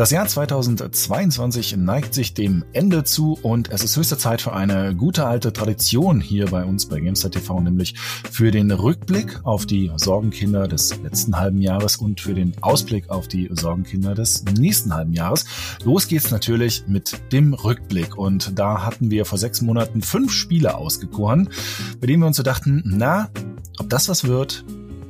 Das Jahr 2022 neigt sich dem Ende zu und es ist höchste Zeit für eine gute alte Tradition hier bei uns bei GameStar TV, nämlich für den Rückblick auf die Sorgenkinder des letzten halben Jahres und für den Ausblick auf die Sorgenkinder des nächsten halben Jahres. Los geht's natürlich mit dem Rückblick und da hatten wir vor sechs Monaten fünf Spiele ausgekoren, bei denen wir uns so dachten, na, ob das was wird,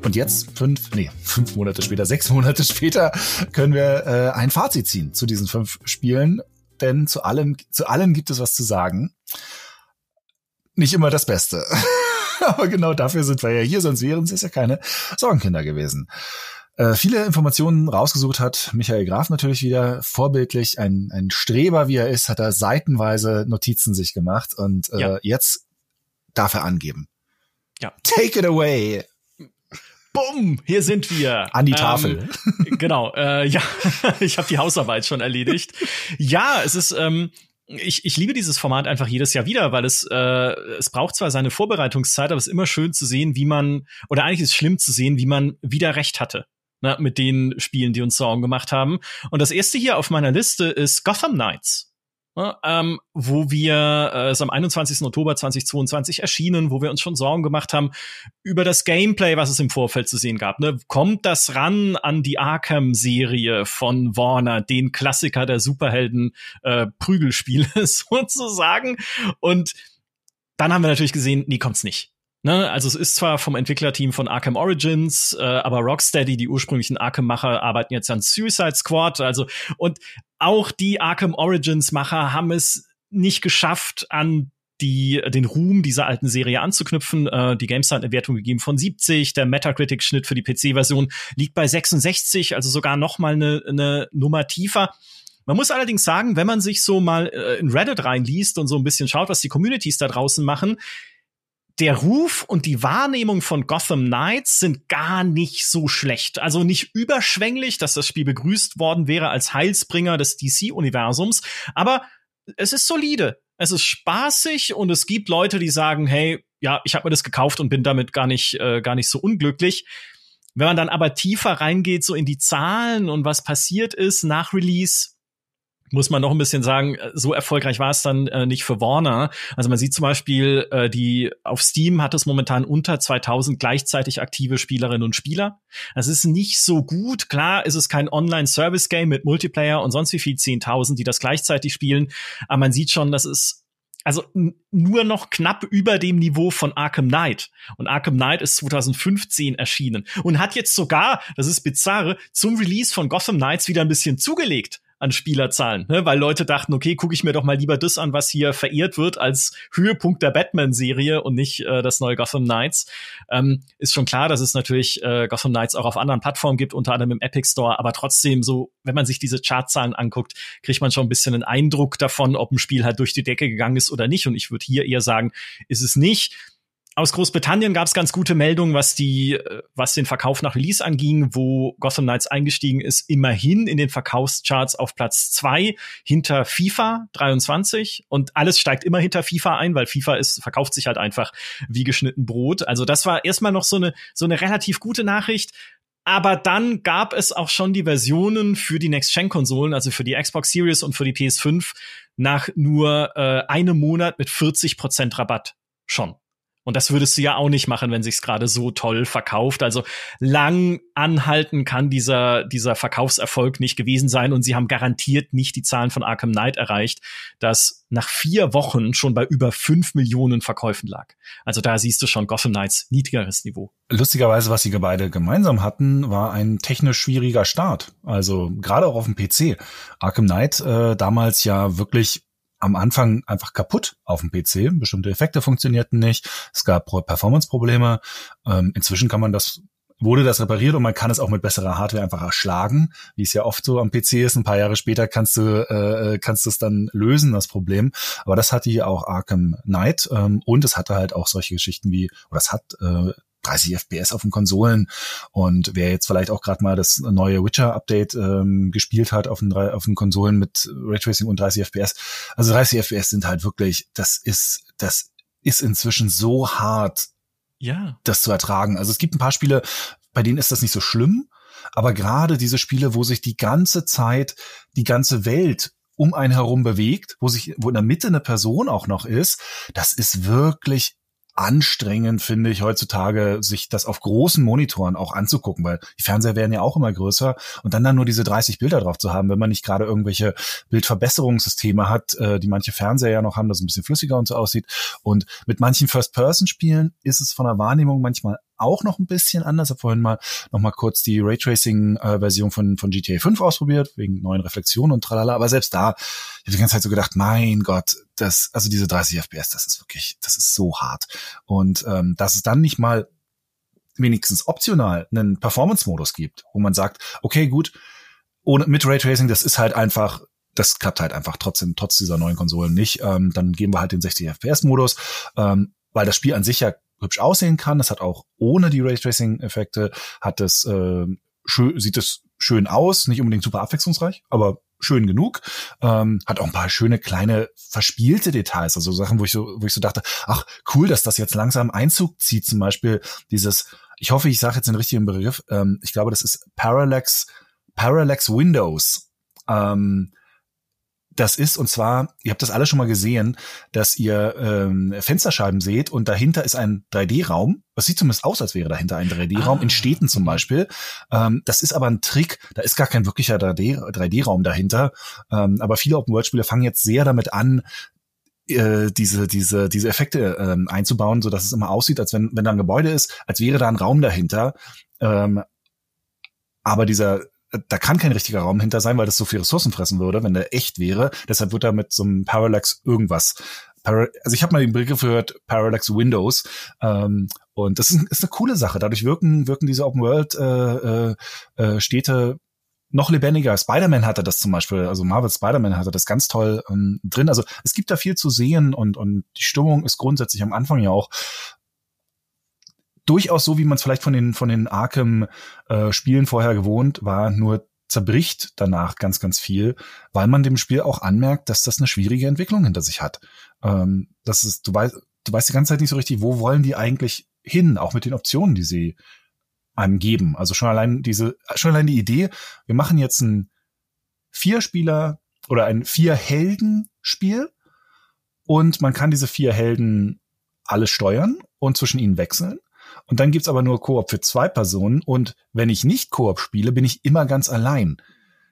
und jetzt, fünf, nee, fünf Monate später, sechs Monate später, können wir äh, ein Fazit ziehen zu diesen fünf Spielen. Denn zu allem, zu allem gibt es was zu sagen. Nicht immer das Beste. Aber genau dafür sind wir ja hier, sonst wären es ja keine Sorgenkinder gewesen. Äh, viele Informationen rausgesucht hat Michael Graf natürlich wieder vorbildlich. Ein, ein Streber, wie er ist, hat er seitenweise Notizen sich gemacht und äh, ja. jetzt darf er angeben. Ja. Take it away. Bumm, hier sind wir. An die Tafel. Ähm, genau, äh, ja, ich habe die Hausarbeit schon erledigt. Ja, es ist, ähm, ich, ich liebe dieses Format einfach jedes Jahr wieder, weil es, äh, es braucht zwar seine Vorbereitungszeit, aber es ist immer schön zu sehen, wie man, oder eigentlich ist es schlimm zu sehen, wie man wieder recht hatte. Na, ne, mit den Spielen, die uns Sorgen gemacht haben. Und das erste hier auf meiner Liste ist Gotham Knights ähm, wo wir äh, ist am 21. Oktober 2022 erschienen, wo wir uns schon Sorgen gemacht haben über das Gameplay, was es im Vorfeld zu sehen gab. Ne? Kommt das ran an die Arkham-Serie von Warner, den Klassiker der Superhelden äh, sozusagen? Und dann haben wir natürlich gesehen, nee, kommt's nicht. Ne, also es ist zwar vom Entwicklerteam von Arkham Origins, äh, aber Rocksteady, die ursprünglichen Arkham-Macher, arbeiten jetzt an Suicide Squad. Also und auch die Arkham Origins-Macher haben es nicht geschafft, an die den Ruhm dieser alten Serie anzuknüpfen. Äh, die GameStar hat eine Wertung gegeben von 70. Der Metacritic-Schnitt für die PC-Version liegt bei 66, also sogar noch mal eine, eine Nummer tiefer. Man muss allerdings sagen, wenn man sich so mal äh, in Reddit reinliest und so ein bisschen schaut, was die Communities da draußen machen, der Ruf und die Wahrnehmung von Gotham Knights sind gar nicht so schlecht. Also nicht überschwänglich, dass das Spiel begrüßt worden wäre als Heilsbringer des DC-Universums, aber es ist solide. Es ist spaßig und es gibt Leute, die sagen, hey, ja, ich habe mir das gekauft und bin damit gar nicht, äh, gar nicht so unglücklich. Wenn man dann aber tiefer reingeht, so in die Zahlen und was passiert ist nach Release, muss man noch ein bisschen sagen, äh, so erfolgreich war es dann äh, nicht für Warner. Also man sieht zum Beispiel, äh, die auf Steam hat es momentan unter 2000 gleichzeitig aktive Spielerinnen und Spieler. Das ist nicht so gut. Klar ist es kein Online-Service-Game mit Multiplayer und sonst wie viel 10.000, die das gleichzeitig spielen. Aber man sieht schon, das ist also nur noch knapp über dem Niveau von Arkham Knight. Und Arkham Knight ist 2015 erschienen und hat jetzt sogar, das ist bizarre, zum Release von Gotham Knights wieder ein bisschen zugelegt an Spielerzahlen, ne? weil Leute dachten, okay, gucke ich mir doch mal lieber das an, was hier verehrt wird als Höhepunkt der Batman-Serie und nicht äh, das neue Gotham Knights. Ähm, ist schon klar, dass es natürlich äh, Gotham Knights auch auf anderen Plattformen gibt, unter anderem im Epic Store, aber trotzdem so, wenn man sich diese Chartzahlen anguckt, kriegt man schon ein bisschen einen Eindruck davon, ob ein Spiel halt durch die Decke gegangen ist oder nicht. Und ich würde hier eher sagen, ist es nicht aus Großbritannien gab es ganz gute Meldungen, was die, äh, was den Verkauf nach Release anging, wo Gotham Knights eingestiegen ist, immerhin in den Verkaufscharts auf Platz zwei hinter FIFA 23 und alles steigt immer hinter FIFA ein, weil FIFA ist, verkauft sich halt einfach wie geschnitten Brot. Also das war erstmal noch so eine, so eine relativ gute Nachricht. Aber dann gab es auch schon die Versionen für die Next-Gen-Konsolen, also für die Xbox Series und für die PS5, nach nur äh, einem Monat mit 40 Prozent Rabatt schon. Und das würdest du ja auch nicht machen, wenn sich's gerade so toll verkauft. Also lang anhalten kann dieser, dieser Verkaufserfolg nicht gewesen sein. Und sie haben garantiert nicht die Zahlen von Arkham Knight erreicht, das nach vier Wochen schon bei über fünf Millionen Verkäufen lag. Also da siehst du schon Gotham Knights niedrigeres Niveau. Lustigerweise, was sie beide gemeinsam hatten, war ein technisch schwieriger Start. Also gerade auch auf dem PC. Arkham Knight äh, damals ja wirklich am Anfang einfach kaputt auf dem PC. Bestimmte Effekte funktionierten nicht. Es gab Performance-Probleme. Ähm, inzwischen kann man das wurde das repariert und man kann es auch mit besserer Hardware einfach erschlagen, wie es ja oft so am PC ist. Ein paar Jahre später kannst du äh, kannst du es dann lösen, das Problem. Aber das hatte hier auch Arkham Knight ähm, und es hatte halt auch solche Geschichten wie, oder es hat äh, 30 FPS auf den Konsolen und wer jetzt vielleicht auch gerade mal das neue Witcher-Update ähm, gespielt hat auf den, auf den Konsolen mit Raytracing und 30 FPS, also 30 FPS sind halt wirklich, das ist, das ist inzwischen so hart, ja. das zu ertragen. Also es gibt ein paar Spiele, bei denen ist das nicht so schlimm, Aber gerade diese Spiele, wo sich die ganze Zeit die ganze Welt um einen herum bewegt, wo sich, wo in der Mitte eine Person auch noch ist, das ist wirklich anstrengend, finde ich, heutzutage, sich das auf großen Monitoren auch anzugucken, weil die Fernseher werden ja auch immer größer und dann dann nur diese 30 Bilder drauf zu haben, wenn man nicht gerade irgendwelche Bildverbesserungssysteme hat, äh, die manche Fernseher ja noch haben, das ein bisschen flüssiger und so aussieht. Und mit manchen First-Person-Spielen ist es von der Wahrnehmung manchmal auch noch ein bisschen anders. Ich habe vorhin mal noch mal kurz die Raytracing-Version von, von GTA 5 ausprobiert, wegen neuen Reflexionen und tralala. Aber selbst da, ich habe die ganze Zeit so gedacht, mein Gott, das, also diese 30 FPS, das ist wirklich, das ist so hart. Und ähm, dass es dann nicht mal wenigstens optional einen Performance-Modus gibt, wo man sagt, okay, gut, ohne mit Raytracing, das ist halt einfach das klappt halt einfach trotzdem, trotz dieser neuen Konsolen nicht. Ähm, dann geben wir halt den 60 FPS-Modus, ähm, weil das Spiel an sich ja hübsch aussehen kann. Das hat auch ohne die Raytracing-Effekte, hat es äh, schön, sieht es schön aus, nicht unbedingt super abwechslungsreich, aber schön genug. Ähm, hat auch ein paar schöne kleine verspielte Details, also Sachen, wo ich so, wo ich so dachte, ach cool, dass das jetzt langsam Einzug zieht. Zum Beispiel dieses, ich hoffe, ich sage jetzt den richtigen Begriff. Ähm, ich glaube, das ist Parallax, Parallax Windows. Ähm, das ist, und zwar, ihr habt das alle schon mal gesehen, dass ihr ähm, Fensterscheiben seht und dahinter ist ein 3D-Raum. Das sieht zumindest aus, als wäre dahinter ein 3D-Raum, ah. in Städten zum Beispiel. Ähm, das ist aber ein Trick, da ist gar kein wirklicher 3D-Raum dahinter. Ähm, aber viele Open-World-Spiele fangen jetzt sehr damit an, äh, diese diese diese Effekte ähm, einzubauen, so dass es immer aussieht, als wenn wenn da ein Gebäude ist, als wäre da ein Raum dahinter. Ähm, aber dieser da kann kein richtiger Raum hinter sein, weil das so viel Ressourcen fressen würde, wenn der echt wäre. Deshalb wird da mit so einem Parallax irgendwas. also ich habe mal den Begriff gehört, Parallax Windows. Ähm, und das ist, ist, eine coole Sache. Dadurch wirken, wirken diese Open World äh, äh, äh, Städte noch lebendiger. Spider-Man hatte das zum Beispiel, also Marvel Spider-Man hatte das ganz toll ähm, drin. Also es gibt da viel zu sehen und, und die Stimmung ist grundsätzlich am Anfang ja auch durchaus so, wie man es vielleicht von den, von den Arkham-Spielen äh, vorher gewohnt war, nur zerbricht danach ganz, ganz viel, weil man dem Spiel auch anmerkt, dass das eine schwierige Entwicklung hinter sich hat. Ähm, das ist, du weißt, du weißt die ganze Zeit nicht so richtig, wo wollen die eigentlich hin, auch mit den Optionen, die sie einem geben. Also schon allein diese, schon allein die Idee, wir machen jetzt ein Vier-Spieler oder ein Vier-Helden-Spiel und man kann diese vier Helden alle steuern und zwischen ihnen wechseln. Und dann gibt's aber nur Koop für zwei Personen. Und wenn ich nicht Koop spiele, bin ich immer ganz allein.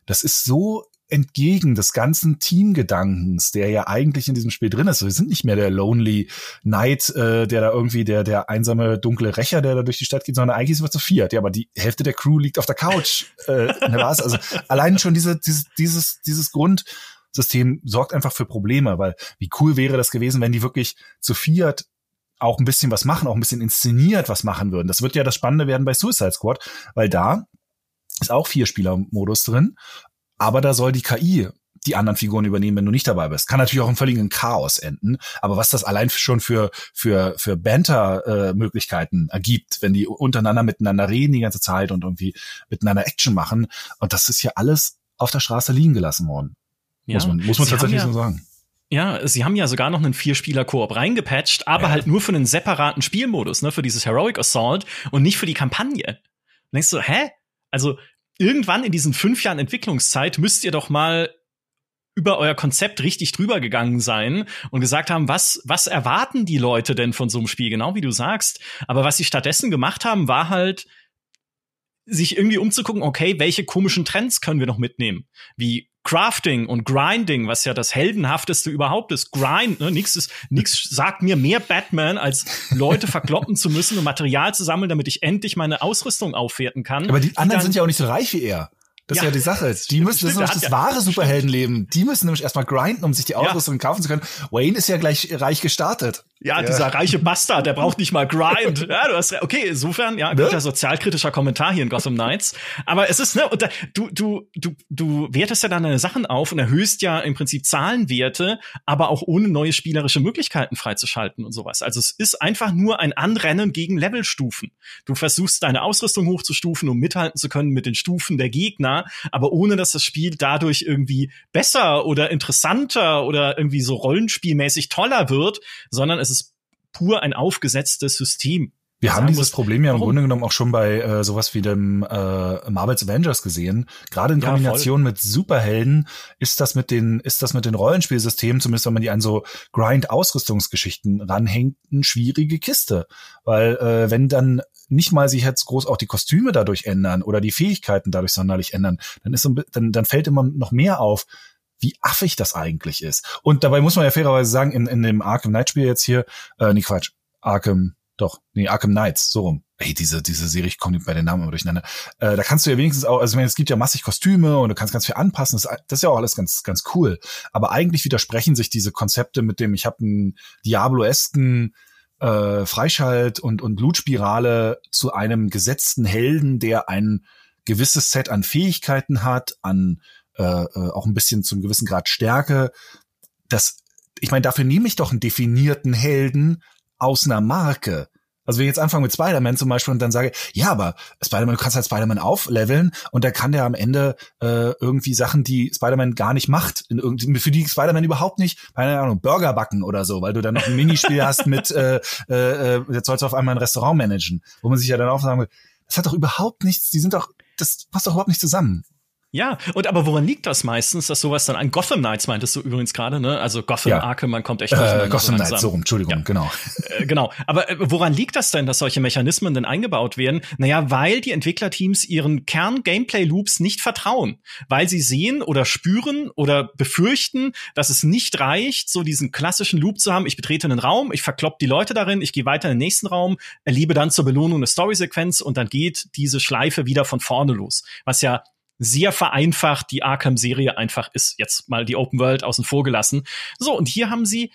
Das ist so entgegen des ganzen Teamgedankens, der ja eigentlich in diesem Spiel drin ist. Wir sind nicht mehr der Lonely Knight, äh, der da irgendwie der der einsame dunkle Rächer, der da durch die Stadt geht, sondern eigentlich sind wir zu viert. Ja, aber die Hälfte der Crew liegt auf der Couch. äh, was? Also allein schon diese, dieses dieses dieses Grundsystem sorgt einfach für Probleme, weil wie cool wäre das gewesen, wenn die wirklich zu viert auch ein bisschen was machen, auch ein bisschen inszeniert was machen würden. Das wird ja das Spannende werden bei Suicide Squad, weil da ist auch Vier-Spieler-Modus drin, aber da soll die KI die anderen Figuren übernehmen, wenn du nicht dabei bist. Kann natürlich auch im völligen Chaos enden. Aber was das allein schon für für für Banter-Möglichkeiten äh, ergibt, wenn die untereinander miteinander reden die ganze Zeit und irgendwie miteinander Action machen, und das ist ja alles auf der Straße liegen gelassen worden. Ja. Muss man muss man tatsächlich ja, so sagen. Ja, sie haben ja sogar noch einen Vierspieler-Koop reingepatcht, aber ja. halt nur für einen separaten Spielmodus, ne, für dieses Heroic Assault und nicht für die Kampagne. Und denkst du, hä? Also irgendwann in diesen fünf Jahren Entwicklungszeit müsst ihr doch mal über euer Konzept richtig drüber gegangen sein und gesagt haben, was, was erwarten die Leute denn von so einem Spiel, genau wie du sagst. Aber was sie stattdessen gemacht haben, war halt, sich irgendwie umzugucken, okay, welche komischen Trends können wir noch mitnehmen? Wie Crafting und Grinding, was ja das heldenhafteste überhaupt ist. Grind, ne? Nix ist, nix sagt mir mehr Batman, als Leute verkloppen zu müssen, um Material zu sammeln, damit ich endlich meine Ausrüstung aufwerten kann. Aber die anderen die sind ja auch nicht so reich wie er. Das ja, ist ja die Sache. Die müssen, das ist nämlich das ja, wahre Superheldenleben. Die müssen nämlich erstmal grinden, um sich die Ausrüstung ja. kaufen zu können. Wayne ist ja gleich reich gestartet. Ja, ja, dieser reiche Bastard, der braucht nicht mal Grind. ja, du hast okay, insofern, ja, ne? guter sozialkritischer Kommentar hier in Gotham Knights. Aber es ist, ne, und da, du, du, du, du wertest ja dann deine Sachen auf und erhöhst ja im Prinzip Zahlenwerte, aber auch ohne neue spielerische Möglichkeiten freizuschalten und sowas. Also es ist einfach nur ein Anrennen gegen Levelstufen. Du versuchst deine Ausrüstung hochzustufen, um mithalten zu können mit den Stufen der Gegner aber ohne dass das Spiel dadurch irgendwie besser oder interessanter oder irgendwie so rollenspielmäßig toller wird, sondern es pur ein aufgesetztes System. Wir haben dieses muss, Problem ja im Grunde genommen auch schon bei äh, sowas wie dem äh, Marvel's Avengers gesehen. Gerade in Kombination ja, mit Superhelden ist das mit den ist das mit den Rollenspielsystemen, zumindest wenn man die an so Grind-Ausrüstungsgeschichten ranhängt, eine schwierige Kiste, weil äh, wenn dann nicht mal sich jetzt groß auch die Kostüme dadurch ändern oder die Fähigkeiten dadurch sonderlich ändern, dann ist so, dann dann fällt immer noch mehr auf, wie affig das eigentlich ist. Und dabei muss man ja fairerweise sagen, in, in dem Arkham Knight Spiel jetzt hier, äh, nee Quatsch, Arkham doch, nee, Arkham Knights, so rum. Ey, diese, diese Serie, ich komme bei den Namen immer durcheinander. Äh, da kannst du ja wenigstens auch, also ich meine, es gibt ja massig Kostüme und du kannst ganz viel anpassen. Das, das ist ja auch alles ganz, ganz cool. Aber eigentlich widersprechen sich diese Konzepte mit dem, ich habe einen Diablo-esken äh, Freischalt und, und Blutspirale zu einem gesetzten Helden, der ein gewisses Set an Fähigkeiten hat, an äh, äh auch ein bisschen zum gewissen Grad Stärke. Das, ich meine, dafür nehme ich doch einen definierten Helden, aus einer Marke. Also wenn ich jetzt anfange mit Spider-Man zum Beispiel und dann sage, ja, aber Spider-Man, du kannst halt Spider-Man aufleveln und da kann der am Ende äh, irgendwie Sachen, die Spider-Man gar nicht macht, in irgendwie, für die Spider-Man überhaupt nicht, keine Ahnung, Burger backen oder so, weil du dann noch ein Minispiel hast mit, äh, äh, äh, jetzt sollst du auf einmal ein Restaurant managen, wo man sich ja dann auch sagen will, das hat doch überhaupt nichts, die sind doch, das passt doch überhaupt nicht zusammen. Ja, und aber woran liegt das meistens, dass sowas dann an Gotham Knights meintest du übrigens gerade, ne? Also Gotham ja. Arkham, man kommt echt äh, Gotham Knights, so rum, Entschuldigung, ja. genau. Äh, genau. Aber äh, woran liegt das denn, dass solche Mechanismen denn eingebaut werden? Naja, weil die Entwicklerteams ihren Kern-Gameplay-Loops nicht vertrauen. Weil sie sehen oder spüren oder befürchten, dass es nicht reicht, so diesen klassischen Loop zu haben. Ich betrete einen Raum, ich verklopp die Leute darin, ich gehe weiter in den nächsten Raum, erlebe dann zur Belohnung eine Story-Sequenz und dann geht diese Schleife wieder von vorne los. Was ja sehr vereinfacht die Arkham-Serie einfach ist. Jetzt mal die Open World außen vor gelassen. So, und hier haben sie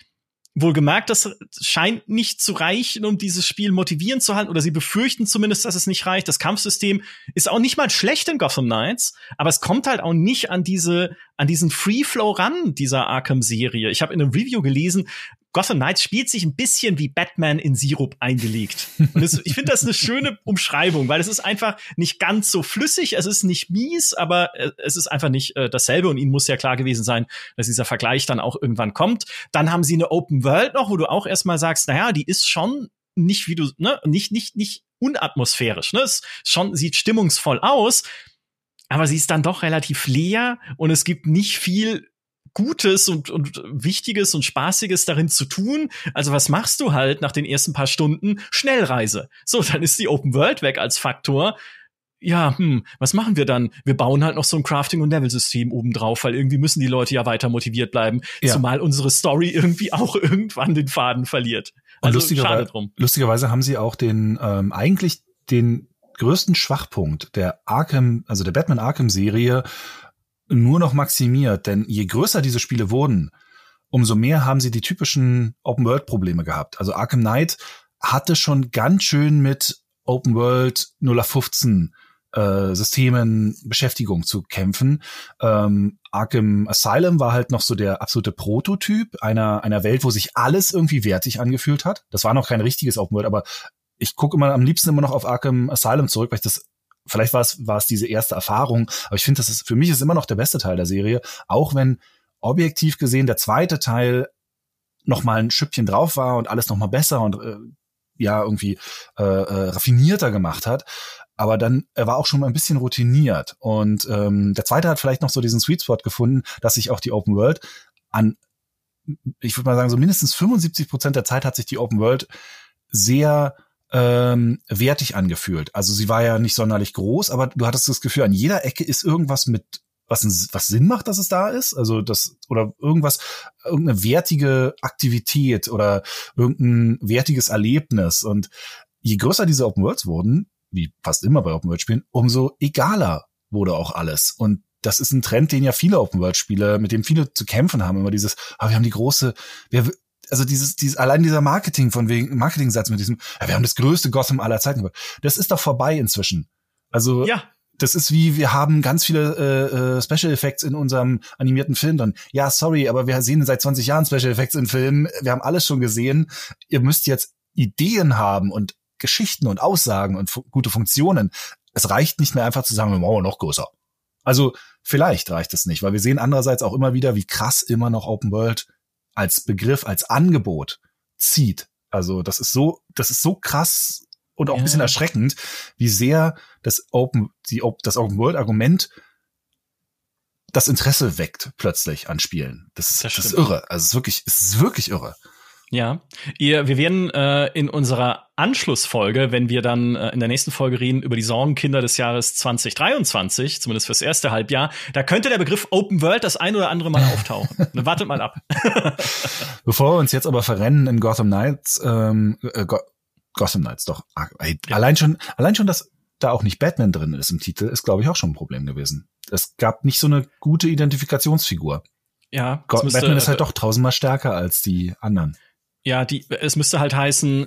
wohl gemerkt, das scheint nicht zu reichen, um dieses Spiel motivierend zu halten, oder sie befürchten zumindest, dass es nicht reicht. Das Kampfsystem ist auch nicht mal schlecht in Gotham Knights, aber es kommt halt auch nicht an diese, an diesen Free Flow ran dieser Arkham-Serie. Ich habe in einem Review gelesen, Gotham Knights spielt sich ein bisschen wie Batman in Sirup eingelegt. Und das, ich finde das eine schöne Umschreibung, weil es ist einfach nicht ganz so flüssig, es ist nicht mies, aber äh, es ist einfach nicht äh, dasselbe und ihnen muss ja klar gewesen sein, dass dieser Vergleich dann auch irgendwann kommt. Dann haben sie eine Open World noch, wo du auch erstmal sagst, naja, die ist schon nicht wie du, ne, nicht, nicht, nicht unatmosphärisch, ne, es schon sieht stimmungsvoll aus, aber sie ist dann doch relativ leer und es gibt nicht viel Gutes und, und Wichtiges und Spaßiges darin zu tun. Also was machst du halt nach den ersten paar Stunden? Schnellreise. So, dann ist die Open World weg als Faktor ja, hm, was machen wir dann? Wir bauen halt noch so ein Crafting- und Level-System obendrauf, weil irgendwie müssen die Leute ja weiter motiviert bleiben, ja. zumal unsere Story irgendwie auch irgendwann den Faden verliert. Also lustigerweise, drum. lustigerweise haben sie auch den ähm, eigentlich den größten Schwachpunkt der Arkham, also der Batman Arkham Serie nur noch maximiert, denn je größer diese Spiele wurden, umso mehr haben sie die typischen Open-World-Probleme gehabt. Also Arkham Knight hatte schon ganz schön mit Open World 0815 äh, Systemen Beschäftigung zu kämpfen. Ähm, Arkham Asylum war halt noch so der absolute Prototyp einer, einer Welt, wo sich alles irgendwie wertig angefühlt hat. Das war noch kein richtiges Open World, aber ich gucke immer am liebsten immer noch auf Arkham Asylum zurück, weil ich das vielleicht war es, war es diese erste Erfahrung, aber ich finde, das ist, für mich ist immer noch der beste Teil der Serie, auch wenn objektiv gesehen der zweite Teil noch mal ein Schüppchen drauf war und alles noch mal besser und äh, ja irgendwie äh, äh, raffinierter gemacht hat. Aber dann er war auch schon mal ein bisschen routiniert und ähm, der zweite hat vielleicht noch so diesen Sweet Spot gefunden, dass sich auch die Open World an ich würde mal sagen so mindestens 75 Prozent der Zeit hat sich die Open World sehr ähm, wertig angefühlt. Also sie war ja nicht sonderlich groß, aber du hattest das Gefühl, an jeder Ecke ist irgendwas mit was, was Sinn macht, dass es da ist, also das oder irgendwas, irgendeine wertige Aktivität oder irgendein wertiges Erlebnis. Und je größer diese Open Worlds wurden, wie fast immer bei Open World Spielen, umso egaler wurde auch alles. Und das ist ein Trend, den ja viele Open World Spiele, mit dem viele zu kämpfen haben, immer dieses, ah, wir haben die große, wir, also dieses, dieses, allein dieser Marketing von wegen, Marketing-Satz mit diesem, ja, wir haben das größte Gotham aller Zeiten. Das ist doch vorbei inzwischen. Also, ja. das ist wie, wir haben ganz viele äh, äh, Special Effects in unserem animierten Film dann. Ja, sorry, aber wir sehen seit 20 Jahren Special Effects in Filmen. Wir haben alles schon gesehen. Ihr müsst jetzt Ideen haben und Geschichten und Aussagen und fu gute Funktionen. Es reicht nicht mehr einfach zu sagen, wir machen noch größer. Also, vielleicht reicht es nicht, weil wir sehen andererseits auch immer wieder, wie krass immer noch Open World als Begriff, als Angebot zieht. Also das ist so, das ist so krass und auch ja. ein bisschen erschreckend, wie sehr das Open, die, das Open World Argument das Interesse weckt plötzlich an Spielen. Das ist, das, das ist irre. Also es ist wirklich, es ist wirklich irre. Ja, ihr, wir werden äh, in unserer Anschlussfolge, wenn wir dann äh, in der nächsten Folge reden über die Sorgenkinder des Jahres 2023, zumindest fürs erste Halbjahr, da könnte der Begriff Open World das ein oder andere Mal auftauchen. wartet mal ab. Bevor wir uns jetzt aber verrennen in Gotham Knights, ähm, äh, Go Gotham Knights, doch. Ah, ey, ja. Allein schon, allein schon, dass da auch nicht Batman drin ist im Titel, ist, glaube ich, auch schon ein Problem gewesen. Es gab nicht so eine gute Identifikationsfigur. Ja, Go müsste, Batman ist halt doch tausendmal stärker als die anderen. Ja, die, es müsste halt heißen,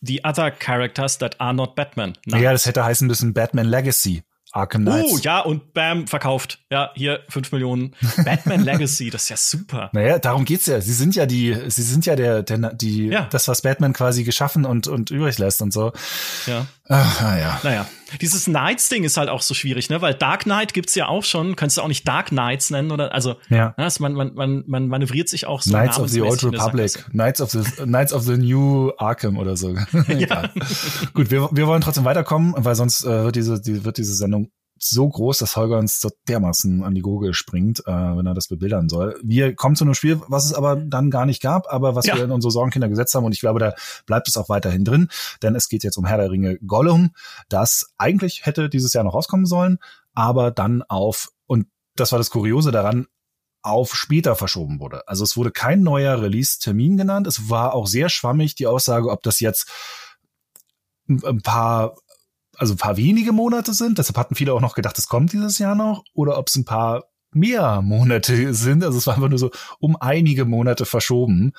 the other characters that are not Batman. Nein. Ja, das hätte heißen müssen Batman Legacy. Arkham Knights. Oh, ja, und bam, verkauft. Ja, hier fünf Millionen. Batman Legacy, das ist ja super. Naja, darum geht's ja. Sie sind ja die, sie sind ja der, der die, ja. das, was Batman quasi geschaffen und, und übrig lässt und so. Ja. Ach, ja. Naja. Dieses Knights-Ding ist halt auch so schwierig, ne? Weil Dark Knight gibt's ja auch schon. Kannst du auch nicht Dark Knights nennen oder, also, ja. Ne, man, man, man, man manövriert sich auch so. Knights of the Old Republic. Knights of the, Knights of the New Arkham oder so. ja. Gut, wir, wir wollen trotzdem weiterkommen, weil sonst äh, wird diese, die, wird diese Sendung so groß, dass Holger uns so dermaßen an die Gurgel springt, äh, wenn er das bebildern soll. Wir kommen zu einem Spiel, was es aber dann gar nicht gab, aber was ja. wir in unsere Sorgenkinder gesetzt haben und ich glaube, da bleibt es auch weiterhin drin, denn es geht jetzt um Herr der Ringe Gollum, das eigentlich hätte dieses Jahr noch rauskommen sollen, aber dann auf, und das war das Kuriose daran, auf später verschoben wurde. Also es wurde kein neuer Release-Termin genannt. Es war auch sehr schwammig die Aussage, ob das jetzt ein paar also ein paar wenige Monate sind. Deshalb hatten viele auch noch gedacht, es kommt dieses Jahr noch. Oder ob es ein paar mehr Monate sind. Also es war einfach nur so um einige Monate verschoben.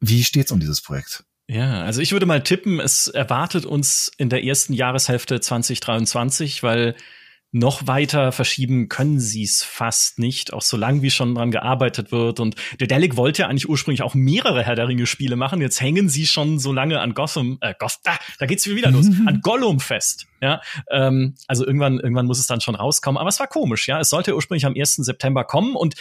Wie steht's um dieses Projekt? Ja, also ich würde mal tippen, es erwartet uns in der ersten Jahreshälfte 2023, weil noch weiter verschieben können sie es fast nicht, auch so lang wie schon dran gearbeitet wird. Und der Delic wollte ja eigentlich ursprünglich auch mehrere Herr der Ringe Spiele machen. Jetzt hängen sie schon so lange an Gotham, äh, Gotham, da, da geht's wieder los, an Gollum fest. Ja, ähm, also irgendwann, irgendwann muss es dann schon rauskommen. Aber es war komisch, ja. Es sollte ursprünglich am 1. September kommen und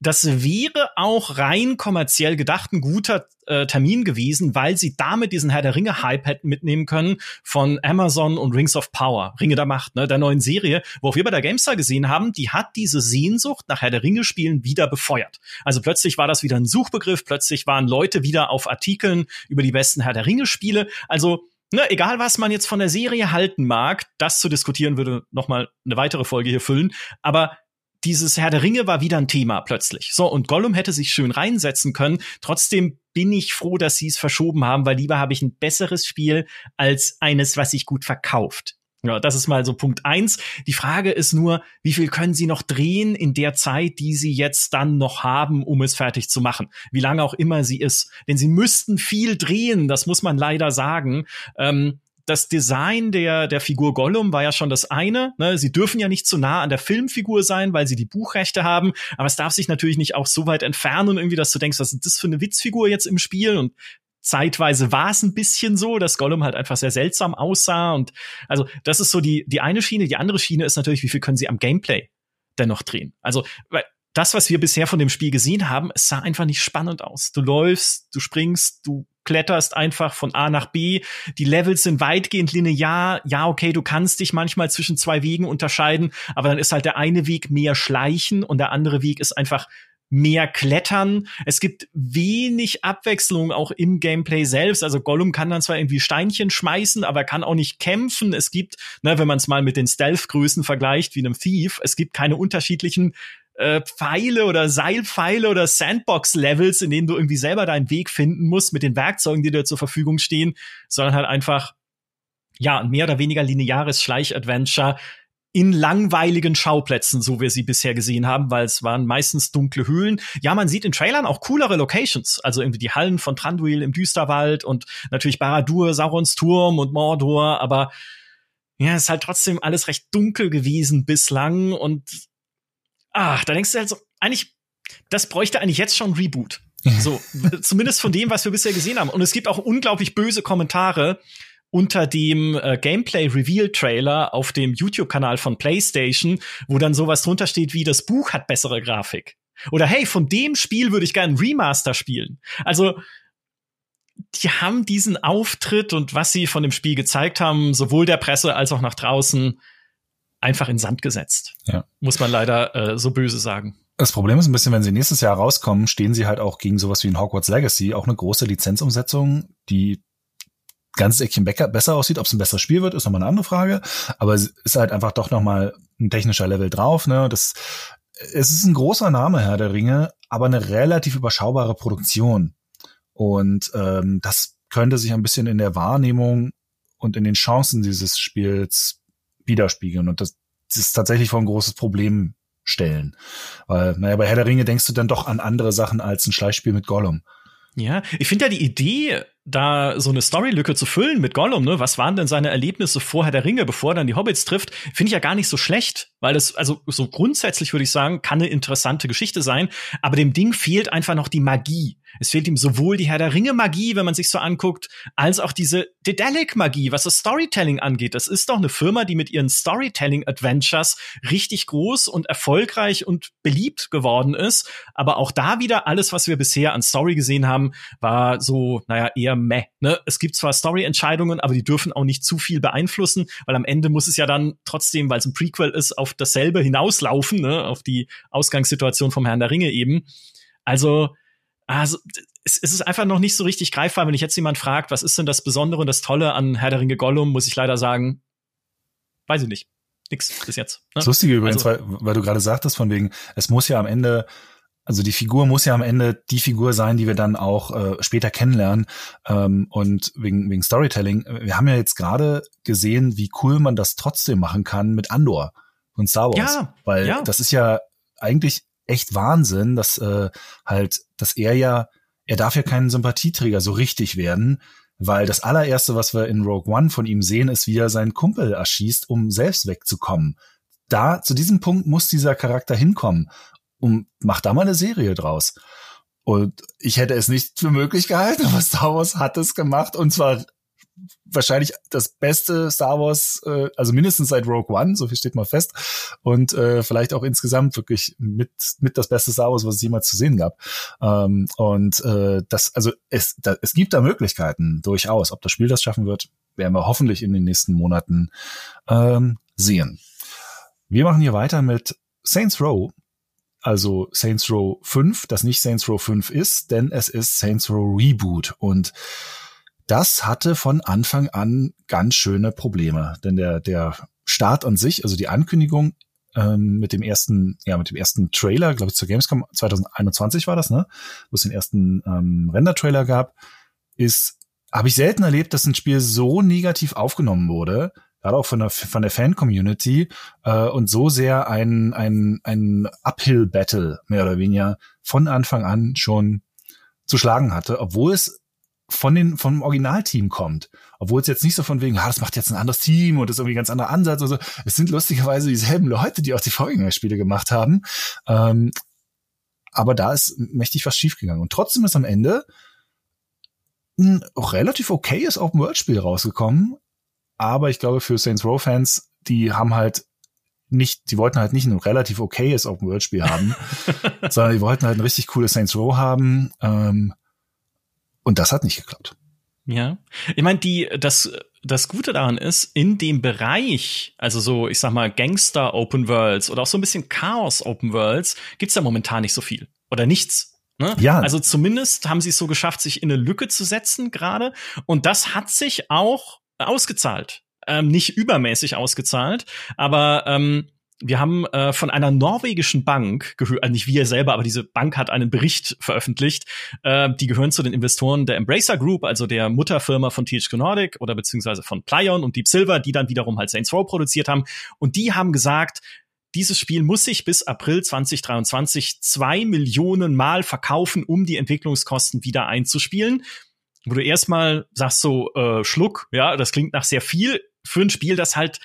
das wäre auch rein kommerziell gedacht ein guter äh, Termin gewesen, weil sie damit diesen Herr der Ringe Hype hätten mitnehmen können von Amazon und Rings of Power, Ringe der Macht, ne, der neuen Serie, wo wir bei der Gamestar gesehen haben, die hat diese Sehnsucht nach Herr der Ringe Spielen wieder befeuert. Also plötzlich war das wieder ein Suchbegriff, plötzlich waren Leute wieder auf Artikeln über die besten Herr der Ringe Spiele. Also Ne, egal was man jetzt von der Serie halten mag, das zu diskutieren würde noch mal eine weitere Folge hier füllen. Aber dieses Herr der Ringe war wieder ein Thema plötzlich. So, und Gollum hätte sich schön reinsetzen können. Trotzdem bin ich froh, dass sie es verschoben haben, weil lieber habe ich ein besseres Spiel als eines, was sich gut verkauft. Ja, das ist mal so Punkt eins. Die Frage ist nur, wie viel können Sie noch drehen in der Zeit, die Sie jetzt dann noch haben, um es fertig zu machen? Wie lange auch immer sie ist. Denn Sie müssten viel drehen, das muss man leider sagen. Ähm, das Design der, der Figur Gollum war ja schon das eine. Ne? Sie dürfen ja nicht zu nah an der Filmfigur sein, weil sie die Buchrechte haben. Aber es darf sich natürlich nicht auch so weit entfernen, irgendwie, dass du denkst, was ist das für eine Witzfigur jetzt im Spiel? Und zeitweise war es ein bisschen so, dass Gollum halt einfach sehr seltsam aussah. Und also, das ist so die, die eine Schiene. Die andere Schiene ist natürlich, wie viel können sie am Gameplay dennoch drehen? Also, weil das, was wir bisher von dem Spiel gesehen haben, es sah einfach nicht spannend aus. Du läufst, du springst, du kletterst einfach von A nach B. Die Levels sind weitgehend linear. Ja, okay, du kannst dich manchmal zwischen zwei Wegen unterscheiden, aber dann ist halt der eine Weg mehr Schleichen und der andere Weg ist einfach mehr Klettern. Es gibt wenig Abwechslung auch im Gameplay selbst. Also Gollum kann dann zwar irgendwie Steinchen schmeißen, aber er kann auch nicht kämpfen. Es gibt, ne, wenn man es mal mit den Stealth-Größen vergleicht, wie einem Thief, es gibt keine unterschiedlichen äh, Pfeile oder Seilpfeile oder Sandbox-Levels, in denen du irgendwie selber deinen Weg finden musst mit den Werkzeugen, die dir zur Verfügung stehen, sondern halt einfach ja, mehr oder weniger lineares Schleich-Adventure in langweiligen Schauplätzen, so wir sie bisher gesehen haben, weil es waren meistens dunkle Höhlen. Ja, man sieht in Trailern auch coolere Locations, also irgendwie die Hallen von Tranduil im Düsterwald und natürlich Baradur, Saurons Turm und Mordor, aber ja, es ist halt trotzdem alles recht dunkel gewesen bislang und ach, da denkst du halt so, eigentlich, das bräuchte eigentlich jetzt schon Reboot. So, zumindest von dem, was wir bisher gesehen haben. Und es gibt auch unglaublich böse Kommentare unter dem äh, Gameplay-Reveal-Trailer auf dem YouTube-Kanal von PlayStation, wo dann sowas drunter steht wie, das Buch hat bessere Grafik. Oder hey, von dem Spiel würde ich gerne ein Remaster spielen. Also, die haben diesen Auftritt und was sie von dem Spiel gezeigt haben, sowohl der Presse als auch nach draußen, einfach in Sand gesetzt. Ja. Muss man leider äh, so böse sagen. Das Problem ist ein bisschen, wenn sie nächstes Jahr rauskommen, stehen sie halt auch gegen sowas wie ein Hogwarts Legacy, auch eine große Lizenzumsetzung, die ganzes Eckchen besser aussieht. Ob es ein besseres Spiel wird, ist nochmal eine andere Frage. Aber es ist halt einfach doch nochmal ein technischer Level drauf. Ne? Das, es ist ein großer Name, Herr der Ringe, aber eine relativ überschaubare Produktion. Und ähm, das könnte sich ein bisschen in der Wahrnehmung und in den Chancen dieses Spiels widerspiegeln. Und das, das ist tatsächlich vor ein großes Problem stellen. Weil, naja, bei Herr der Ringe denkst du dann doch an andere Sachen als ein Schleichspiel mit Gollum. Ja, ich finde ja die Idee, da so eine Storylücke zu füllen mit Gollum, ne? Was waren denn seine Erlebnisse vorher der Ringe, bevor er dann die Hobbits trifft? Finde ich ja gar nicht so schlecht, weil es, also so grundsätzlich würde ich sagen, kann eine interessante Geschichte sein, aber dem Ding fehlt einfach noch die Magie. Es fehlt ihm sowohl die Herr der Ringe Magie, wenn man sich so anguckt, als auch diese Dedalic Magie, was das Storytelling angeht. Das ist doch eine Firma, die mit ihren Storytelling Adventures richtig groß und erfolgreich und beliebt geworden ist. Aber auch da wieder alles, was wir bisher an Story gesehen haben, war so, naja, eher meh. Ne? Es gibt zwar Story-Entscheidungen, aber die dürfen auch nicht zu viel beeinflussen, weil am Ende muss es ja dann trotzdem, weil es ein Prequel ist, auf dasselbe hinauslaufen, ne? auf die Ausgangssituation vom Herrn der Ringe eben. Also, also es, es ist einfach noch nicht so richtig greifbar. Wenn ich jetzt jemand fragt, was ist denn das Besondere und das Tolle an Herr der Ringe Gollum, muss ich leider sagen, weiß ich nicht. Nix bis jetzt. Ne? Das Lustige übrigens, also, weil, weil du gerade sagtest, von wegen, es muss ja am Ende also die Figur muss ja am Ende die Figur sein, die wir dann auch äh, später kennenlernen. Ähm, und wegen, wegen Storytelling, wir haben ja jetzt gerade gesehen, wie cool man das trotzdem machen kann mit Andor von Star Wars. Ja, Weil ja. das ist ja eigentlich echt Wahnsinn, dass äh, halt, dass er ja, er darf ja keinen Sympathieträger so richtig werden, weil das allererste, was wir in Rogue One von ihm sehen, ist, wie er seinen Kumpel erschießt, um selbst wegzukommen. Da, zu diesem Punkt muss dieser Charakter hinkommen und mach da mal eine Serie draus. Und ich hätte es nicht für möglich gehalten, aber Star Wars hat es gemacht und zwar wahrscheinlich das beste Star Wars, äh, also mindestens seit Rogue One, so viel steht mal fest. Und äh, vielleicht auch insgesamt wirklich mit, mit das beste Star Wars, was es jemals zu sehen gab. Ähm, und äh, das, also es, da, es gibt da Möglichkeiten durchaus. Ob das Spiel das schaffen wird, werden wir hoffentlich in den nächsten Monaten ähm, sehen. Wir machen hier weiter mit Saints Row also Saints Row 5, das nicht Saints Row 5 ist, denn es ist Saints Row Reboot. Und das hatte von Anfang an ganz schöne Probleme, denn der der Start an sich, also die Ankündigung ähm, mit dem ersten, ja mit dem ersten Trailer, glaube ich zur Gamescom 2021 war das, ne, wo es den ersten ähm, Render-Trailer gab, ist habe ich selten erlebt, dass ein Spiel so negativ aufgenommen wurde gerade auch von der, von der Fan-Community äh, und so sehr ein, ein, ein Uphill-Battle mehr oder weniger von Anfang an schon zu schlagen hatte, obwohl es von den vom Originalteam kommt, obwohl es jetzt nicht so von wegen, ah, das macht jetzt ein anderes Team und das ist irgendwie ein ganz anderer Ansatz. Also es sind lustigerweise dieselben Leute, die auch die Vorgängerspiele gemacht haben. Ähm, aber da ist mächtig was schiefgegangen und trotzdem ist am Ende ein relativ okayes Open World Spiel rausgekommen, aber ich glaube, für Saints Row Fans, die haben halt nicht, die wollten halt nicht ein relativ okayes Open World Spiel haben, sondern die wollten halt ein richtig cooles Saints Row haben. Ähm, und das hat nicht geklappt. Ja, ich meine, die das das Gute daran ist, in dem Bereich, also so, ich sag mal Gangster Open Worlds oder auch so ein bisschen Chaos Open Worlds, gibt's da momentan nicht so viel oder nichts. Ne? Ja. Also zumindest haben sie es so geschafft, sich in eine Lücke zu setzen gerade. Und das hat sich auch ausgezahlt. Ähm, nicht übermäßig ausgezahlt, aber ähm, wir haben äh, von einer norwegischen Bank gehört, äh, nicht wir selber, aber diese Bank hat einen Bericht veröffentlicht. Äh, die gehören zu den Investoren der Embracer Group, also der Mutterfirma von THQ Nordic oder beziehungsweise von Plyon und Deep Silver, die dann wiederum halt Saints Row produziert haben. Und die haben gesagt, dieses Spiel muss sich bis April 2023 zwei Millionen Mal verkaufen, um die Entwicklungskosten wieder einzuspielen wo du erstmal sagst so, äh, Schluck, ja, das klingt nach sehr viel für ein Spiel, das halt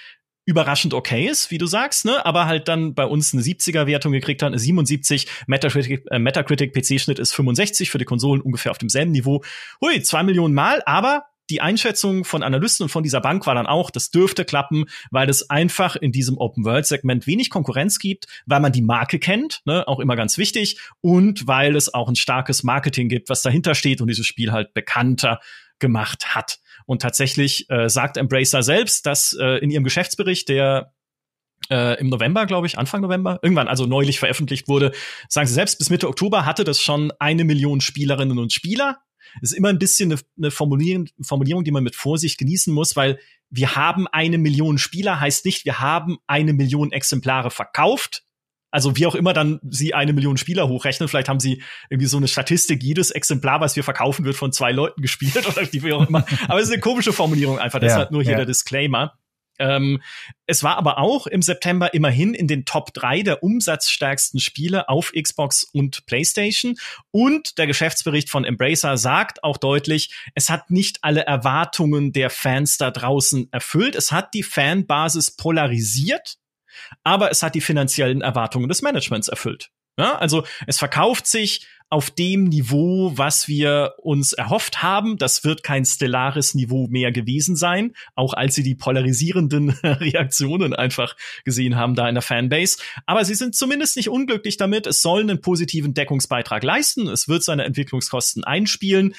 überraschend okay ist, wie du sagst, ne, aber halt dann bei uns eine 70er Wertung gekriegt hat, eine 77, Metacritic, äh, Metacritic PC-Schnitt ist 65, für die Konsolen ungefähr auf demselben Niveau. Hui, zwei Millionen Mal, aber die Einschätzung von Analysten und von dieser Bank war dann auch, das dürfte klappen, weil es einfach in diesem Open-World-Segment wenig Konkurrenz gibt, weil man die Marke kennt, ne, auch immer ganz wichtig, und weil es auch ein starkes Marketing gibt, was dahinter steht und dieses Spiel halt bekannter gemacht hat. Und tatsächlich äh, sagt Embracer selbst, dass äh, in ihrem Geschäftsbericht, der äh, im November, glaube ich, Anfang November, irgendwann, also neulich veröffentlicht wurde, sagen sie selbst, bis Mitte Oktober hatte das schon eine Million Spielerinnen und Spieler. Das ist immer ein bisschen eine, eine Formulierung, Formulierung, die man mit Vorsicht genießen muss, weil wir haben eine Million Spieler, heißt nicht, wir haben eine Million Exemplare verkauft. Also wie auch immer dann sie eine Million Spieler hochrechnen, vielleicht haben sie irgendwie so eine Statistik, jedes Exemplar, was wir verkaufen, wird von zwei Leuten gespielt oder wie auch immer. Aber es ist eine komische Formulierung einfach, deshalb ja, nur hier ja. der Disclaimer. Ähm, es war aber auch im September immerhin in den Top 3 der umsatzstärksten Spiele auf Xbox und PlayStation. Und der Geschäftsbericht von Embracer sagt auch deutlich, es hat nicht alle Erwartungen der Fans da draußen erfüllt. Es hat die Fanbasis polarisiert, aber es hat die finanziellen Erwartungen des Managements erfüllt. Ja, also es verkauft sich auf dem Niveau, was wir uns erhofft haben. Das wird kein stellares Niveau mehr gewesen sein, auch als sie die polarisierenden Reaktionen einfach gesehen haben da in der Fanbase. Aber sie sind zumindest nicht unglücklich damit. Es soll einen positiven Deckungsbeitrag leisten. Es wird seine Entwicklungskosten einspielen.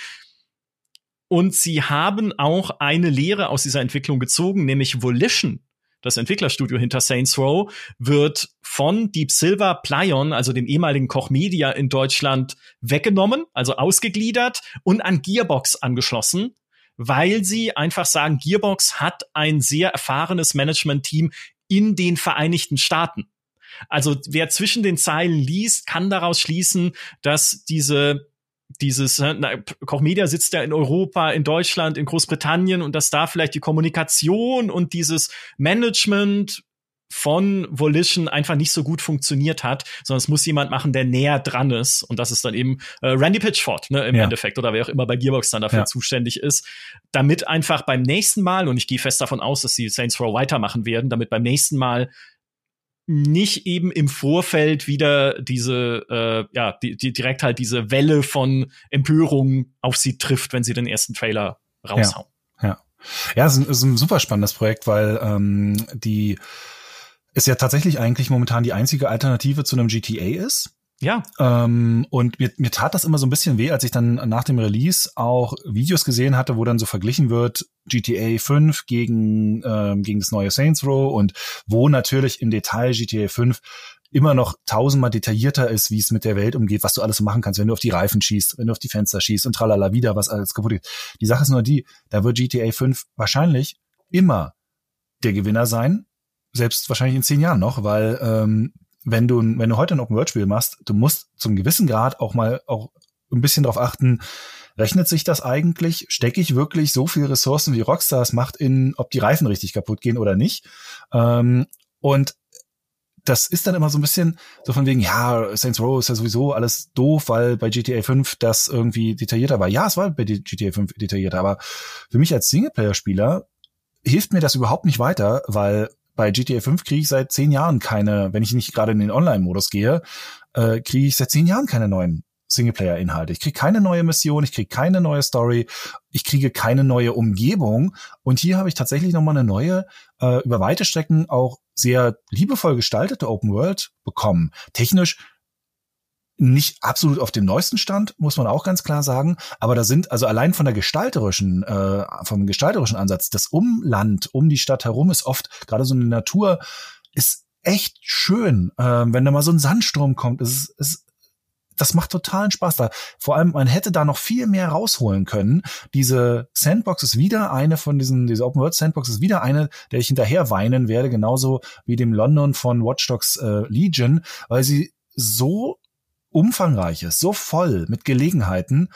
Und sie haben auch eine Lehre aus dieser Entwicklung gezogen, nämlich Volition das Entwicklerstudio hinter Saints Row, wird von Deep Silver Plyon, also dem ehemaligen Koch Media in Deutschland, weggenommen, also ausgegliedert und an Gearbox angeschlossen, weil sie einfach sagen, Gearbox hat ein sehr erfahrenes Management-Team in den Vereinigten Staaten. Also wer zwischen den Zeilen liest, kann daraus schließen, dass diese dieses, äh, na, Koch Media sitzt ja in Europa, in Deutschland, in Großbritannien und dass da vielleicht die Kommunikation und dieses Management von Volition einfach nicht so gut funktioniert hat, sondern es muss jemand machen, der näher dran ist. Und das ist dann eben äh, Randy Pitchford, ne, im ja. Endeffekt, oder wer auch immer bei Gearbox dann dafür ja. zuständig ist, damit einfach beim nächsten Mal, und ich gehe fest davon aus, dass sie Saints Row weitermachen werden, damit beim nächsten Mal nicht eben im Vorfeld wieder diese, äh, ja, die, die direkt halt diese Welle von Empörung auf sie trifft, wenn sie den ersten Trailer raushauen. Ja, ja. ja es ist, ein, ist ein super spannendes Projekt, weil ähm, die ist ja tatsächlich eigentlich momentan die einzige Alternative zu einem GTA ist. Ja. Ähm, und mir, mir tat das immer so ein bisschen weh, als ich dann nach dem Release auch Videos gesehen hatte, wo dann so verglichen wird GTA 5 gegen, ähm, gegen das neue Saints Row und wo natürlich im Detail GTA 5 immer noch tausendmal detaillierter ist, wie es mit der Welt umgeht, was du alles so machen kannst, wenn du auf die Reifen schießt, wenn du auf die Fenster schießt und tralala wieder, was alles kaputt geht. Die Sache ist nur die, da wird GTA 5 wahrscheinlich immer der Gewinner sein, selbst wahrscheinlich in zehn Jahren noch, weil ähm, wenn du, wenn du heute ein Open-World-Spiel machst, du musst zum gewissen Grad auch mal auch ein bisschen darauf achten, rechnet sich das eigentlich? Stecke ich wirklich so viel Ressourcen, wie Rockstar es macht, in, ob die Reifen richtig kaputt gehen oder nicht? Ähm, und das ist dann immer so ein bisschen so von wegen, ja, Saints Row ist ja sowieso alles doof, weil bei GTA 5 das irgendwie detaillierter war. Ja, es war bei GTA 5 detaillierter, aber für mich als Singleplayer-Spieler hilft mir das überhaupt nicht weiter, weil bei GTA 5 kriege ich seit zehn Jahren keine, wenn ich nicht gerade in den Online-Modus gehe, äh, kriege ich seit zehn Jahren keine neuen Singleplayer-Inhalte. Ich kriege keine neue Mission, ich kriege keine neue Story, ich kriege keine neue Umgebung. Und hier habe ich tatsächlich nochmal eine neue, äh, über weite Strecken auch sehr liebevoll gestaltete Open World bekommen. Technisch nicht absolut auf dem neuesten Stand, muss man auch ganz klar sagen. Aber da sind also allein von der gestalterischen, äh, vom gestalterischen Ansatz, das Umland um die Stadt herum ist oft gerade so eine Natur ist echt schön, äh, wenn da mal so ein Sandsturm kommt. Ist, es, das macht totalen Spaß da. Vor allem, man hätte da noch viel mehr rausholen können. Diese Sandbox ist wieder eine von diesen, diese Open World Sandbox ist wieder eine, der ich hinterher weinen werde, genauso wie dem London von Watch Dogs äh, Legion, weil sie so umfangreich ist, so voll mit Gelegenheiten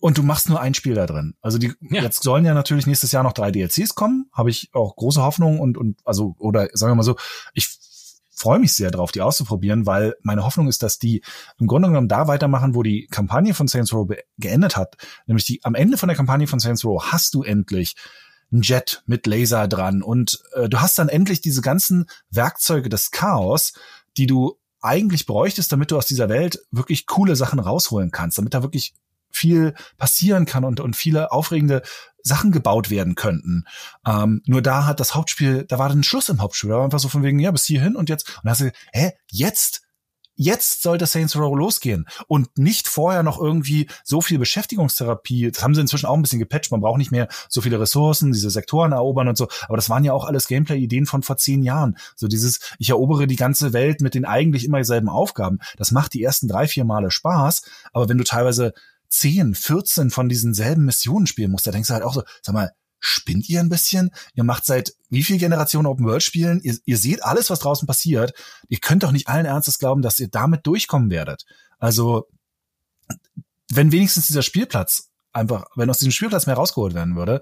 und du machst nur ein Spiel da drin. Also die ja. jetzt sollen ja natürlich nächstes Jahr noch drei DLCs kommen, habe ich auch große Hoffnung und und also oder sagen wir mal so, ich freue mich sehr drauf, die auszuprobieren, weil meine Hoffnung ist, dass die im Grunde genommen da weitermachen, wo die Kampagne von Saints Row geendet hat, nämlich die am Ende von der Kampagne von Saints Row hast du endlich ein Jet mit Laser dran und äh, du hast dann endlich diese ganzen Werkzeuge des Chaos, die du eigentlich bräuchtest, damit du aus dieser Welt wirklich coole Sachen rausholen kannst, damit da wirklich viel passieren kann und, und viele aufregende Sachen gebaut werden könnten. Ähm, nur da hat das Hauptspiel, da war dann ein Schluss im Hauptspiel. Da war einfach so von wegen, ja, bis hierhin und jetzt. Und dann hast du, hä, jetzt? Jetzt sollte Saints Row losgehen und nicht vorher noch irgendwie so viel Beschäftigungstherapie. Das haben sie inzwischen auch ein bisschen gepatcht. Man braucht nicht mehr so viele Ressourcen, diese Sektoren erobern und so. Aber das waren ja auch alles Gameplay-Ideen von vor zehn Jahren. So dieses, ich erobere die ganze Welt mit den eigentlich immer dieselben Aufgaben. Das macht die ersten drei, vier Male Spaß. Aber wenn du teilweise 10, 14 von diesen selben Missionen spielen musst, da denkst du halt auch so, sag mal, spinnt ihr ein bisschen? Ihr macht seit wie viel Generationen Open World spielen? Ihr, ihr seht alles, was draußen passiert. Ihr könnt doch nicht allen Ernstes glauben, dass ihr damit durchkommen werdet. Also, wenn wenigstens dieser Spielplatz einfach, wenn aus diesem Spielplatz mehr rausgeholt werden würde,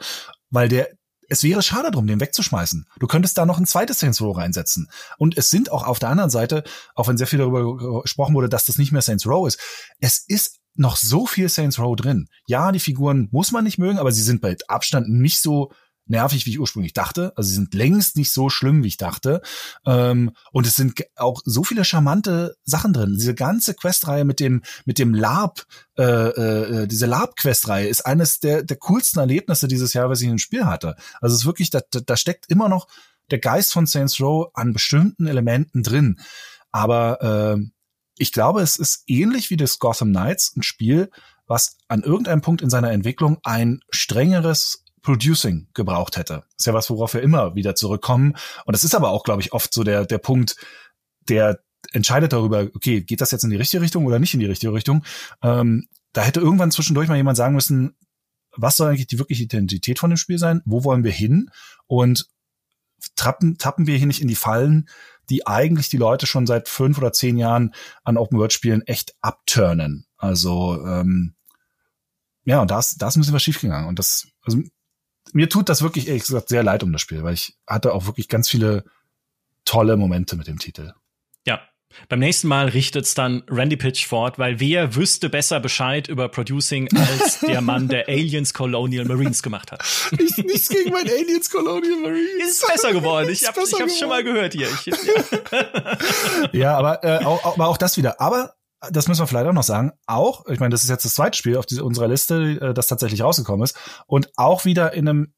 weil der, es wäre schade drum, den wegzuschmeißen. Du könntest da noch ein zweites Saints Row reinsetzen. Und es sind auch auf der anderen Seite, auch wenn sehr viel darüber gesprochen wurde, dass das nicht mehr Saints Row ist, es ist noch so viel Saints Row drin. Ja, die Figuren muss man nicht mögen, aber sie sind bei Abstand nicht so nervig, wie ich ursprünglich dachte. Also sie sind längst nicht so schlimm, wie ich dachte. Ähm, und es sind auch so viele charmante Sachen drin. Diese ganze Questreihe mit dem mit dem Lab, äh, äh, diese Lab-Questreihe ist eines der der coolsten Erlebnisse dieses Jahr, was ich im Spiel hatte. Also es ist wirklich, da, da steckt immer noch der Geist von Saints Row an bestimmten Elementen drin. Aber äh, ich glaube, es ist ähnlich wie das Gotham Knights, ein Spiel, was an irgendeinem Punkt in seiner Entwicklung ein strengeres Producing gebraucht hätte. ist ja was, worauf wir immer wieder zurückkommen. Und das ist aber auch, glaube ich, oft so der, der Punkt, der entscheidet darüber, okay, geht das jetzt in die richtige Richtung oder nicht in die richtige Richtung? Ähm, da hätte irgendwann zwischendurch mal jemand sagen müssen, was soll eigentlich die wirkliche Identität von dem Spiel sein? Wo wollen wir hin? Und trappen, tappen wir hier nicht in die Fallen, die eigentlich die Leute schon seit fünf oder zehn Jahren an Open-World-Spielen echt abturnen. Also ähm, ja, und da ist, da ist ein bisschen was schiefgegangen. Und das, also mir tut das wirklich, ehrlich gesagt, sehr leid um das Spiel, weil ich hatte auch wirklich ganz viele tolle Momente mit dem Titel. Beim nächsten Mal richtet's dann Randy Pitch fort, weil wer wüsste besser Bescheid über Producing als der Mann, der Aliens Colonial Marines gemacht hat. Nichts, nichts gegen mein Aliens Colonial Marines. Ist besser geworden. Ich, hab, ich hab's schon mal gehört hier. Ich, ja. ja, aber, äh, auch, aber auch das wieder. Aber das müssen wir vielleicht auch noch sagen, auch, ich meine, das ist jetzt das zweite Spiel auf diese, unserer Liste, äh, das tatsächlich rausgekommen ist und auch wieder in einem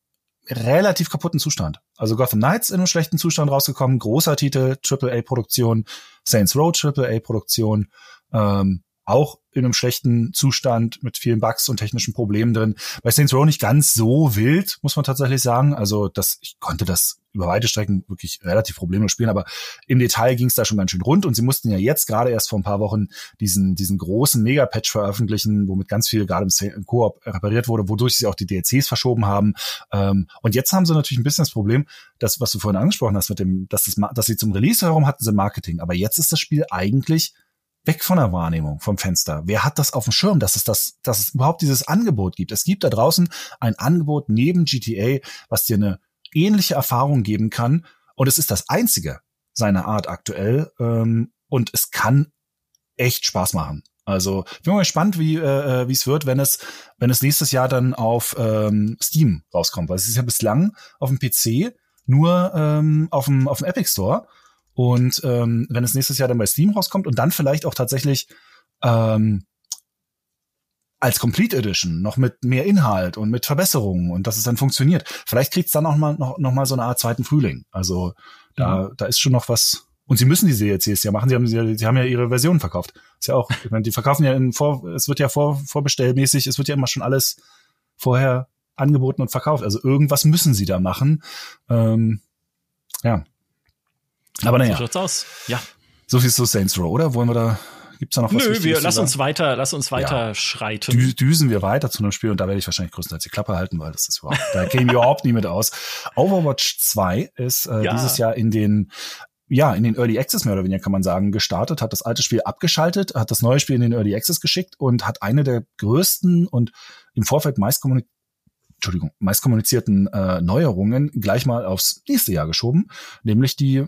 relativ kaputten Zustand. Also Gotham Knights in einem schlechten Zustand rausgekommen, großer Titel, AAA-Produktion, Saints Row AAA-Produktion, ähm, auch in einem schlechten Zustand mit vielen Bugs und technischen Problemen drin. Bei Saints Row nicht ganz so wild, muss man tatsächlich sagen. Also das, ich konnte das über weite Strecken wirklich relativ problemlos spielen, aber im Detail ging es da schon ganz schön rund und sie mussten ja jetzt gerade erst vor ein paar Wochen diesen, diesen großen Mega-Patch veröffentlichen, womit ganz viel gerade im Koop repariert wurde, wodurch sie auch die DLCs verschoben haben. Ähm, und jetzt haben sie natürlich ein bisschen das Problem, dass, was du vorhin angesprochen hast, mit dem, dass, das, dass sie zum Release herum hatten sie Marketing, aber jetzt ist das Spiel eigentlich weg von der Wahrnehmung vom Fenster. Wer hat das auf dem Schirm, dass es das, dass es überhaupt dieses Angebot gibt? Es gibt da draußen ein Angebot neben GTA, was dir eine ähnliche Erfahrung geben kann. Und es ist das einzige seiner Art aktuell. Ähm, und es kann echt Spaß machen. Also ich bin mal gespannt, wie äh, äh, wie es wird, wenn es wenn es nächstes Jahr dann auf ähm, Steam rauskommt, weil es ist ja bislang auf dem PC nur ähm, auf dem auf dem Epic Store und ähm, wenn es nächstes Jahr dann bei Steam rauskommt und dann vielleicht auch tatsächlich ähm, als Complete Edition noch mit mehr Inhalt und mit Verbesserungen und dass es dann funktioniert. Vielleicht kriegt es dann auch mal noch, noch mal so eine Art zweiten Frühling. Also da, mhm. da ist schon noch was. Und sie müssen diese DLCs ja machen. Sie haben, sie, sie haben ja ihre Version verkauft. Ist ja auch, ich meine, die verkaufen ja in vor, es wird ja vor, vorbestellmäßig, es wird ja immer schon alles vorher angeboten und verkauft. Also irgendwas müssen sie da machen. Ähm, ja. Aber naja. So schaut's aus. Ja. So viel zu Saints Row, oder? Wollen wir da Gibt's da noch was Nö, wir lass uns weiter, lass uns weiter ja. schreiten. Dü düsen wir weiter zu einem Spiel und da werde ich wahrscheinlich größtenteils die Klappe halten, weil das ist überhaupt, da käme überhaupt nie mit aus. Overwatch 2 ist äh, ja. dieses Jahr in den ja, in den Early Access mehr oder weniger kann man sagen, gestartet, hat das alte Spiel abgeschaltet, hat das neue Spiel in den Early Access geschickt und hat eine der größten und im Vorfeld meist kommuniziert Entschuldigung, meist kommunizierten äh, Neuerungen gleich mal aufs nächste Jahr geschoben, nämlich die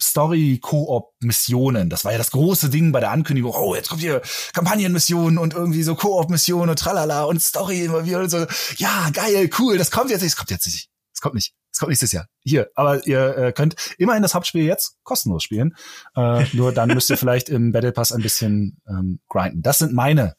Story-Koop-Missionen. Das war ja das große Ding bei der Ankündigung. Oh, jetzt kommt hier Kampagnenmissionen und irgendwie so Koop-Missionen und tralala und Story und so. Ja, geil, cool. Das kommt jetzt nicht. Das kommt jetzt nicht. Das kommt nicht. Das kommt nächstes Jahr. Hier. Aber ihr äh, könnt immerhin das Hauptspiel jetzt kostenlos spielen. Äh, nur dann müsst ihr vielleicht im Battle Pass ein bisschen ähm, grinden. Das sind meine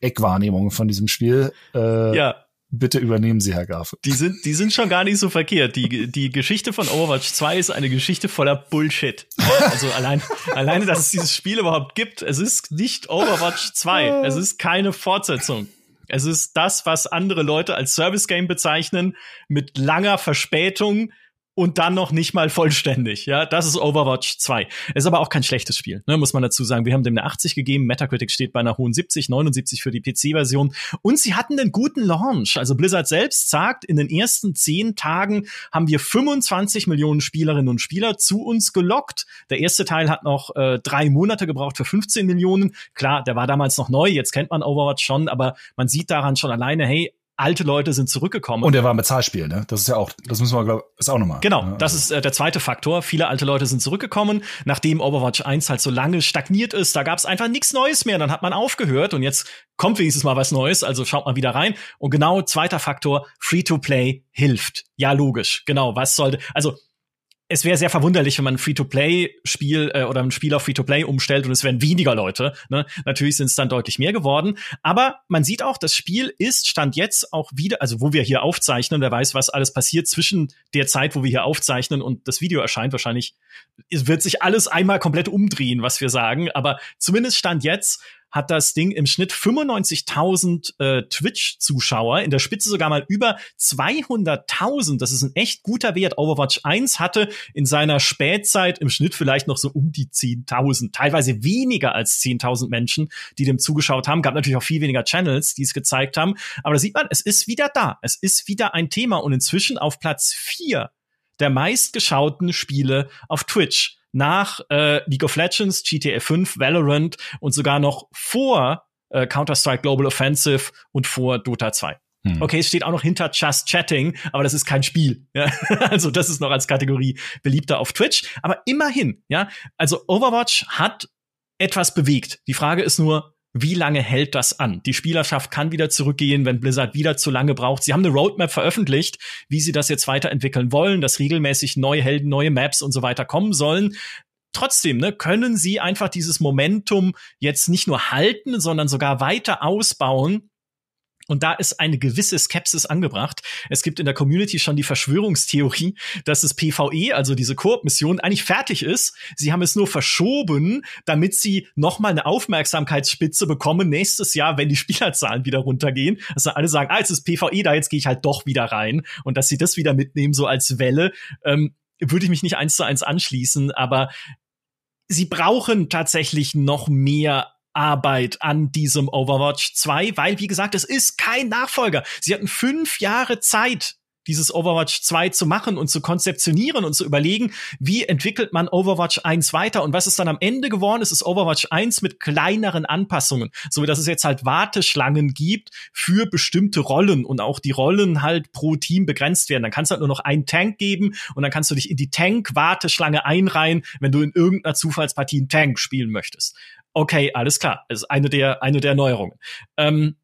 Eckwahrnehmung von diesem Spiel. Äh, ja. Bitte übernehmen Sie, Herr Graf. Die sind, die sind schon gar nicht so verkehrt. Die, die Geschichte von Overwatch 2 ist eine Geschichte voller Bullshit. Also allein, alleine, dass es dieses Spiel überhaupt gibt. Es ist nicht Overwatch 2. Es ist keine Fortsetzung. Es ist das, was andere Leute als Service Game bezeichnen, mit langer Verspätung, und dann noch nicht mal vollständig. Ja, das ist Overwatch 2. Ist aber auch kein schlechtes Spiel, ne, muss man dazu sagen. Wir haben dem eine 80 gegeben, Metacritic steht bei einer hohen 70, 79 für die PC-Version und sie hatten einen guten Launch. Also Blizzard selbst sagt, in den ersten zehn Tagen haben wir 25 Millionen Spielerinnen und Spieler zu uns gelockt. Der erste Teil hat noch äh, drei Monate gebraucht für 15 Millionen. Klar, der war damals noch neu, jetzt kennt man Overwatch schon, aber man sieht daran schon alleine, hey, alte Leute sind zurückgekommen. Und er war ein Bezahlspiel, ne? Das ist ja auch, das müssen wir, glaube ist auch nochmal. Genau, ne? das ist äh, der zweite Faktor. Viele alte Leute sind zurückgekommen, nachdem Overwatch 1 halt so lange stagniert ist. Da gab es einfach nichts Neues mehr. Dann hat man aufgehört und jetzt kommt wenigstens mal was Neues. Also schaut mal wieder rein. Und genau zweiter Faktor, Free-to-Play hilft. Ja, logisch. Genau, was sollte, also es wäre sehr verwunderlich, wenn man ein Free-to-Play-Spiel äh, oder ein Spiel auf Free-to-Play umstellt und es wären weniger Leute. Ne? Natürlich sind es dann deutlich mehr geworden. Aber man sieht auch, das Spiel ist Stand jetzt auch wieder, also wo wir hier aufzeichnen, wer weiß, was alles passiert zwischen der Zeit, wo wir hier aufzeichnen und das Video erscheint. Wahrscheinlich wird sich alles einmal komplett umdrehen, was wir sagen. Aber zumindest Stand jetzt hat das Ding im Schnitt 95.000 äh, Twitch-Zuschauer, in der Spitze sogar mal über 200.000. Das ist ein echt guter Wert. Overwatch 1 hatte in seiner Spätzeit im Schnitt vielleicht noch so um die 10.000, teilweise weniger als 10.000 Menschen, die dem zugeschaut haben. Gab natürlich auch viel weniger Channels, die es gezeigt haben. Aber da sieht man, es ist wieder da. Es ist wieder ein Thema und inzwischen auf Platz 4 der meistgeschauten Spiele auf Twitch nach äh, League of Legends, GTA 5, Valorant und sogar noch vor äh, Counter-Strike Global Offensive und vor Dota 2. Hm. Okay, es steht auch noch hinter Just Chatting, aber das ist kein Spiel. Ja? also das ist noch als Kategorie beliebter auf Twitch. Aber immerhin, ja, also Overwatch hat etwas bewegt. Die Frage ist nur, wie lange hält das an? Die Spielerschaft kann wieder zurückgehen, wenn Blizzard wieder zu lange braucht. Sie haben eine Roadmap veröffentlicht, wie sie das jetzt weiterentwickeln wollen, dass regelmäßig neue Helden, neue Maps und so weiter kommen sollen. Trotzdem, ne, können sie einfach dieses Momentum jetzt nicht nur halten, sondern sogar weiter ausbauen und da ist eine gewisse Skepsis angebracht. Es gibt in der Community schon die Verschwörungstheorie, dass das PvE, also diese Koop-Mission, eigentlich fertig ist. Sie haben es nur verschoben, damit sie nochmal eine Aufmerksamkeitsspitze bekommen nächstes Jahr, wenn die Spielerzahlen wieder runtergehen. Dass dann alle sagen, ah, jetzt ist PvE da, jetzt gehe ich halt doch wieder rein. Und dass sie das wieder mitnehmen, so als Welle, ähm, würde ich mich nicht eins zu eins anschließen, aber sie brauchen tatsächlich noch mehr Arbeit an diesem Overwatch 2, weil, wie gesagt, es ist kein Nachfolger. Sie hatten fünf Jahre Zeit, dieses Overwatch 2 zu machen und zu konzeptionieren und zu überlegen, wie entwickelt man Overwatch 1 weiter und was ist dann am Ende geworden ist, ist Overwatch 1 mit kleineren Anpassungen, so dass es jetzt halt Warteschlangen gibt für bestimmte Rollen und auch die Rollen halt pro Team begrenzt werden. Dann kannst du halt nur noch einen Tank geben und dann kannst du dich in die Tank-Warteschlange einreihen, wenn du in irgendeiner Zufallspartie einen Tank spielen möchtest okay, alles klar, das ist eine der, eine der Neuerungen. Ähm,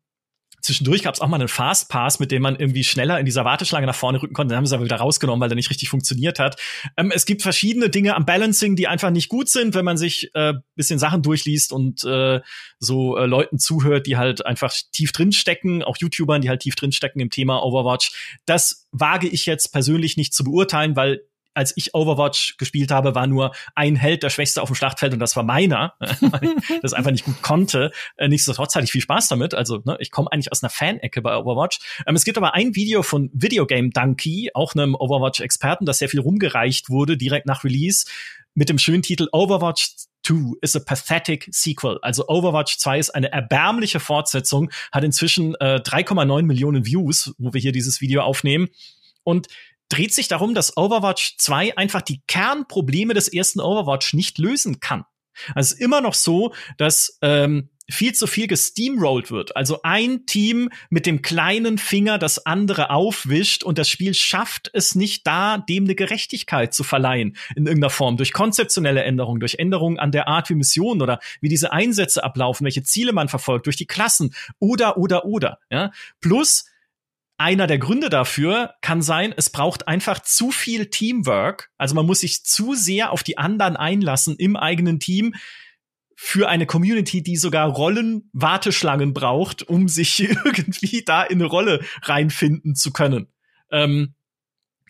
Zwischendurch gab es auch mal einen Fastpass, mit dem man irgendwie schneller in dieser Warteschlange nach vorne rücken konnte. Den haben sie aber wieder rausgenommen, weil der nicht richtig funktioniert hat. Ähm, es gibt verschiedene Dinge am Balancing, die einfach nicht gut sind, wenn man sich äh, bisschen Sachen durchliest und äh, so äh, Leuten zuhört, die halt einfach tief drinstecken, auch YouTubern, die halt tief drinstecken im Thema Overwatch. Das wage ich jetzt persönlich nicht zu beurteilen, weil als ich Overwatch gespielt habe, war nur ein Held der Schwächste auf dem Schlachtfeld und das war meiner, weil ich das einfach nicht gut konnte. Äh, nichtsdestotrotz hatte ich viel Spaß damit. Also ne, ich komme eigentlich aus einer Fan-Ecke bei Overwatch. Ähm, es gibt aber ein Video von Videogame Donkey, auch einem Overwatch-Experten, das sehr viel rumgereicht wurde, direkt nach Release, mit dem schönen Titel Overwatch 2 is a pathetic sequel. Also Overwatch 2 ist eine erbärmliche Fortsetzung, hat inzwischen äh, 3,9 Millionen Views, wo wir hier dieses Video aufnehmen. Und dreht sich darum, dass Overwatch 2 einfach die Kernprobleme des ersten Overwatch nicht lösen kann. Also es ist immer noch so, dass ähm, viel zu viel gesteamrollt wird. Also ein Team mit dem kleinen Finger das andere aufwischt und das Spiel schafft es nicht da, dem eine Gerechtigkeit zu verleihen in irgendeiner Form. Durch konzeptionelle Änderungen, durch Änderungen an der Art wie Missionen oder wie diese Einsätze ablaufen, welche Ziele man verfolgt, durch die Klassen oder, oder, oder. Ja? Plus, einer der Gründe dafür kann sein, es braucht einfach zu viel Teamwork. Also man muss sich zu sehr auf die anderen einlassen im eigenen Team für eine Community, die sogar Rollen-Warteschlangen braucht, um sich irgendwie da in eine Rolle reinfinden zu können. Ähm,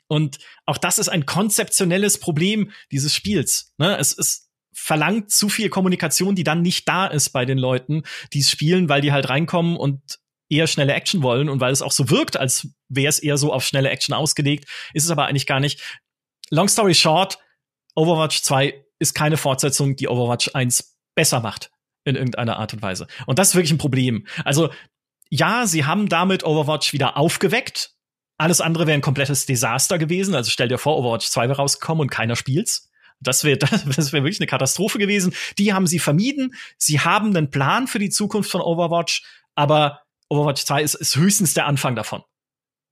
und auch das ist ein konzeptionelles Problem dieses Spiels. Ne? Es, es verlangt zu viel Kommunikation, die dann nicht da ist bei den Leuten, die es spielen, weil die halt reinkommen und eher schnelle Action wollen und weil es auch so wirkt, als wäre es eher so auf schnelle Action ausgelegt, ist es aber eigentlich gar nicht. Long story short, Overwatch 2 ist keine Fortsetzung, die Overwatch 1 besser macht in irgendeiner Art und Weise. Und das ist wirklich ein Problem. Also ja, sie haben damit Overwatch wieder aufgeweckt. Alles andere wäre ein komplettes Desaster gewesen. Also stell dir vor, Overwatch 2 wäre rausgekommen und keiner spielt's. Das wäre das wäre wirklich eine Katastrophe gewesen. Die haben sie vermieden. Sie haben einen Plan für die Zukunft von Overwatch, aber Overwatch 2 ist, ist höchstens der Anfang davon.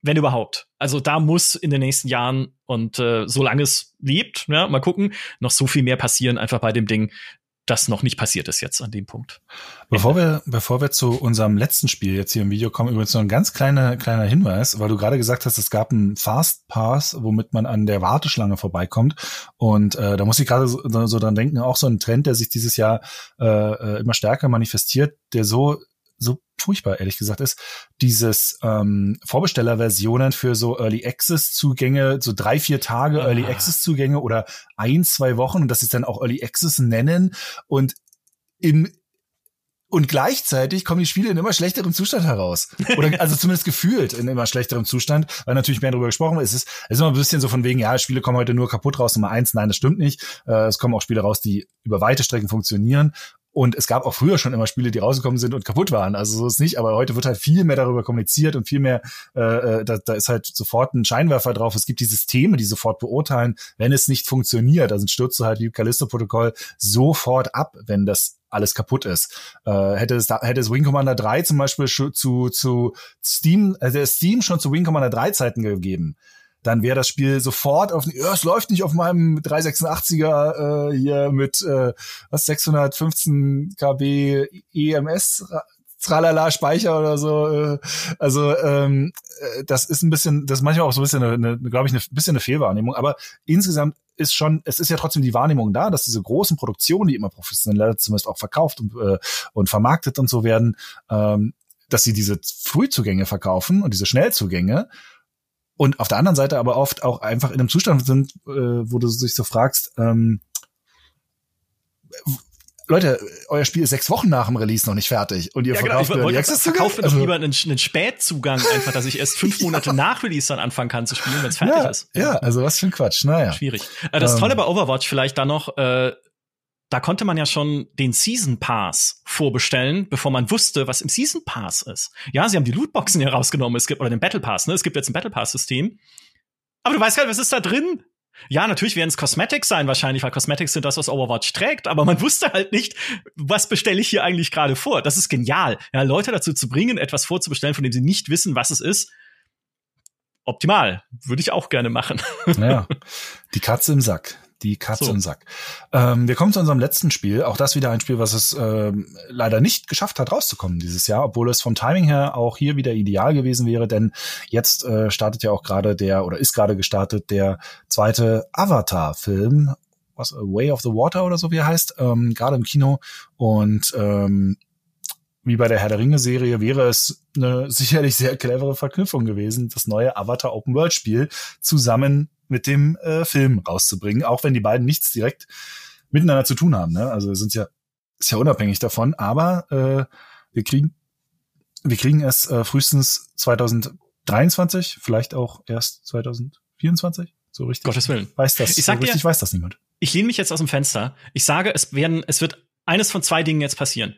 Wenn überhaupt. Also da muss in den nächsten Jahren und äh, solange es lebt, ja, mal gucken, noch so viel mehr passieren einfach bei dem Ding, das noch nicht passiert ist jetzt an dem Punkt. Bevor wir, bevor wir zu unserem letzten Spiel jetzt hier im Video kommen, übrigens noch ein ganz kleiner, kleiner Hinweis, weil du gerade gesagt hast, es gab einen Fast Pass, womit man an der Warteschlange vorbeikommt. Und äh, da muss ich gerade so, so dran denken, auch so ein Trend, der sich dieses Jahr äh, äh immer stärker manifestiert, der so so furchtbar, ehrlich gesagt, ist, dieses ähm, Vorbestellerversionen für so Early Access Zugänge, so drei, vier Tage ah. Early Access Zugänge oder ein, zwei Wochen und das ist dann auch Early Access nennen und im und gleichzeitig kommen die Spiele in immer schlechterem Zustand heraus. Oder also zumindest gefühlt in immer schlechterem Zustand, weil natürlich mehr darüber gesprochen ist. Es ist, es ist immer ein bisschen so von wegen, ja, Spiele kommen heute nur kaputt raus, Nummer eins. Nein, das stimmt nicht. Äh, es kommen auch Spiele raus, die über weite Strecken funktionieren. Und es gab auch früher schon immer Spiele, die rausgekommen sind und kaputt waren. Also so ist nicht, aber heute wird halt viel mehr darüber kommuniziert und viel mehr, äh, äh, da, da ist halt sofort ein Scheinwerfer drauf. Es gibt die Systeme, die sofort beurteilen, wenn es nicht funktioniert. Also stürzt du halt wie Callisto-Protokoll sofort ab, wenn das alles kaputt ist. Äh, hätte es da, hätte es Wing Commander 3 zum Beispiel zu, zu Steam, also Steam schon zu Wing Commander 3 Zeiten gegeben, dann wäre das Spiel sofort auf, ja, es läuft nicht auf meinem 386er äh, hier mit äh, was 615 KB EMS tralala Speicher oder so. Äh, also ähm, äh, das ist ein bisschen, das ist manchmal auch so ein bisschen eine, glaube ich, ein bisschen eine Fehlwahrnehmung. Aber insgesamt ist schon, es ist ja trotzdem die Wahrnehmung da, dass diese großen Produktionen, die immer professionell zumindest auch verkauft und, äh, und vermarktet und so werden, ähm, dass sie diese Frühzugänge verkaufen und diese Schnellzugänge und auf der anderen Seite aber oft auch einfach in einem Zustand sind, äh, wo du dich so fragst, ähm, Leute, euer Spiel ist sechs Wochen nach dem Release noch nicht fertig und ihr ja, verkauft genau. ich verkauft mir also, doch lieber einen, einen Spätzugang einfach, dass ich erst fünf Monate ja. nach Release dann anfangen kann zu spielen, wenn es fertig ja, ist. Ja, also was für ein Quatsch. Naja. Schwierig. Äh, das ähm, Tolle bei Overwatch vielleicht da noch, äh, da konnte man ja schon den Season Pass vorbestellen, bevor man wusste, was im Season Pass ist. Ja, sie haben die Lootboxen hier rausgenommen, es gibt, oder den Battle Pass, ne? Es gibt jetzt ein Battle Pass-System. Aber du weißt gar nicht, was ist da drin? Ja, natürlich werden es Cosmetics sein wahrscheinlich, weil Cosmetics sind das, was Overwatch trägt, aber man wusste halt nicht, was bestelle ich hier eigentlich gerade vor. Das ist genial. Ja, Leute dazu zu bringen, etwas vorzubestellen, von dem sie nicht wissen, was es ist. Optimal. Würde ich auch gerne machen. Ja, die Katze im Sack die Katze so. im Sack. Ähm, wir kommen zu unserem letzten Spiel. Auch das wieder ein Spiel, was es ähm, leider nicht geschafft hat, rauszukommen dieses Jahr, obwohl es vom Timing her auch hier wieder ideal gewesen wäre, denn jetzt äh, startet ja auch gerade der oder ist gerade gestartet der zweite Avatar-Film, was Way of the Water oder so wie er heißt, ähm, gerade im Kino und ähm, wie bei der Herr der Ringe-Serie wäre es eine sicherlich sehr clevere Verknüpfung gewesen, das neue Avatar Open World Spiel zusammen mit dem äh, Film rauszubringen, auch wenn die beiden nichts direkt miteinander zu tun haben. Ne? Also sind ja ist ja unabhängig davon, aber äh, wir kriegen wir kriegen es äh, frühestens 2023, vielleicht auch erst 2024. So richtig. Gottes Willen. Weiß das. Ich sag so richtig dir, weiß das niemand. Ich lehne mich jetzt aus dem Fenster. Ich sage, es werden, es wird eines von zwei Dingen jetzt passieren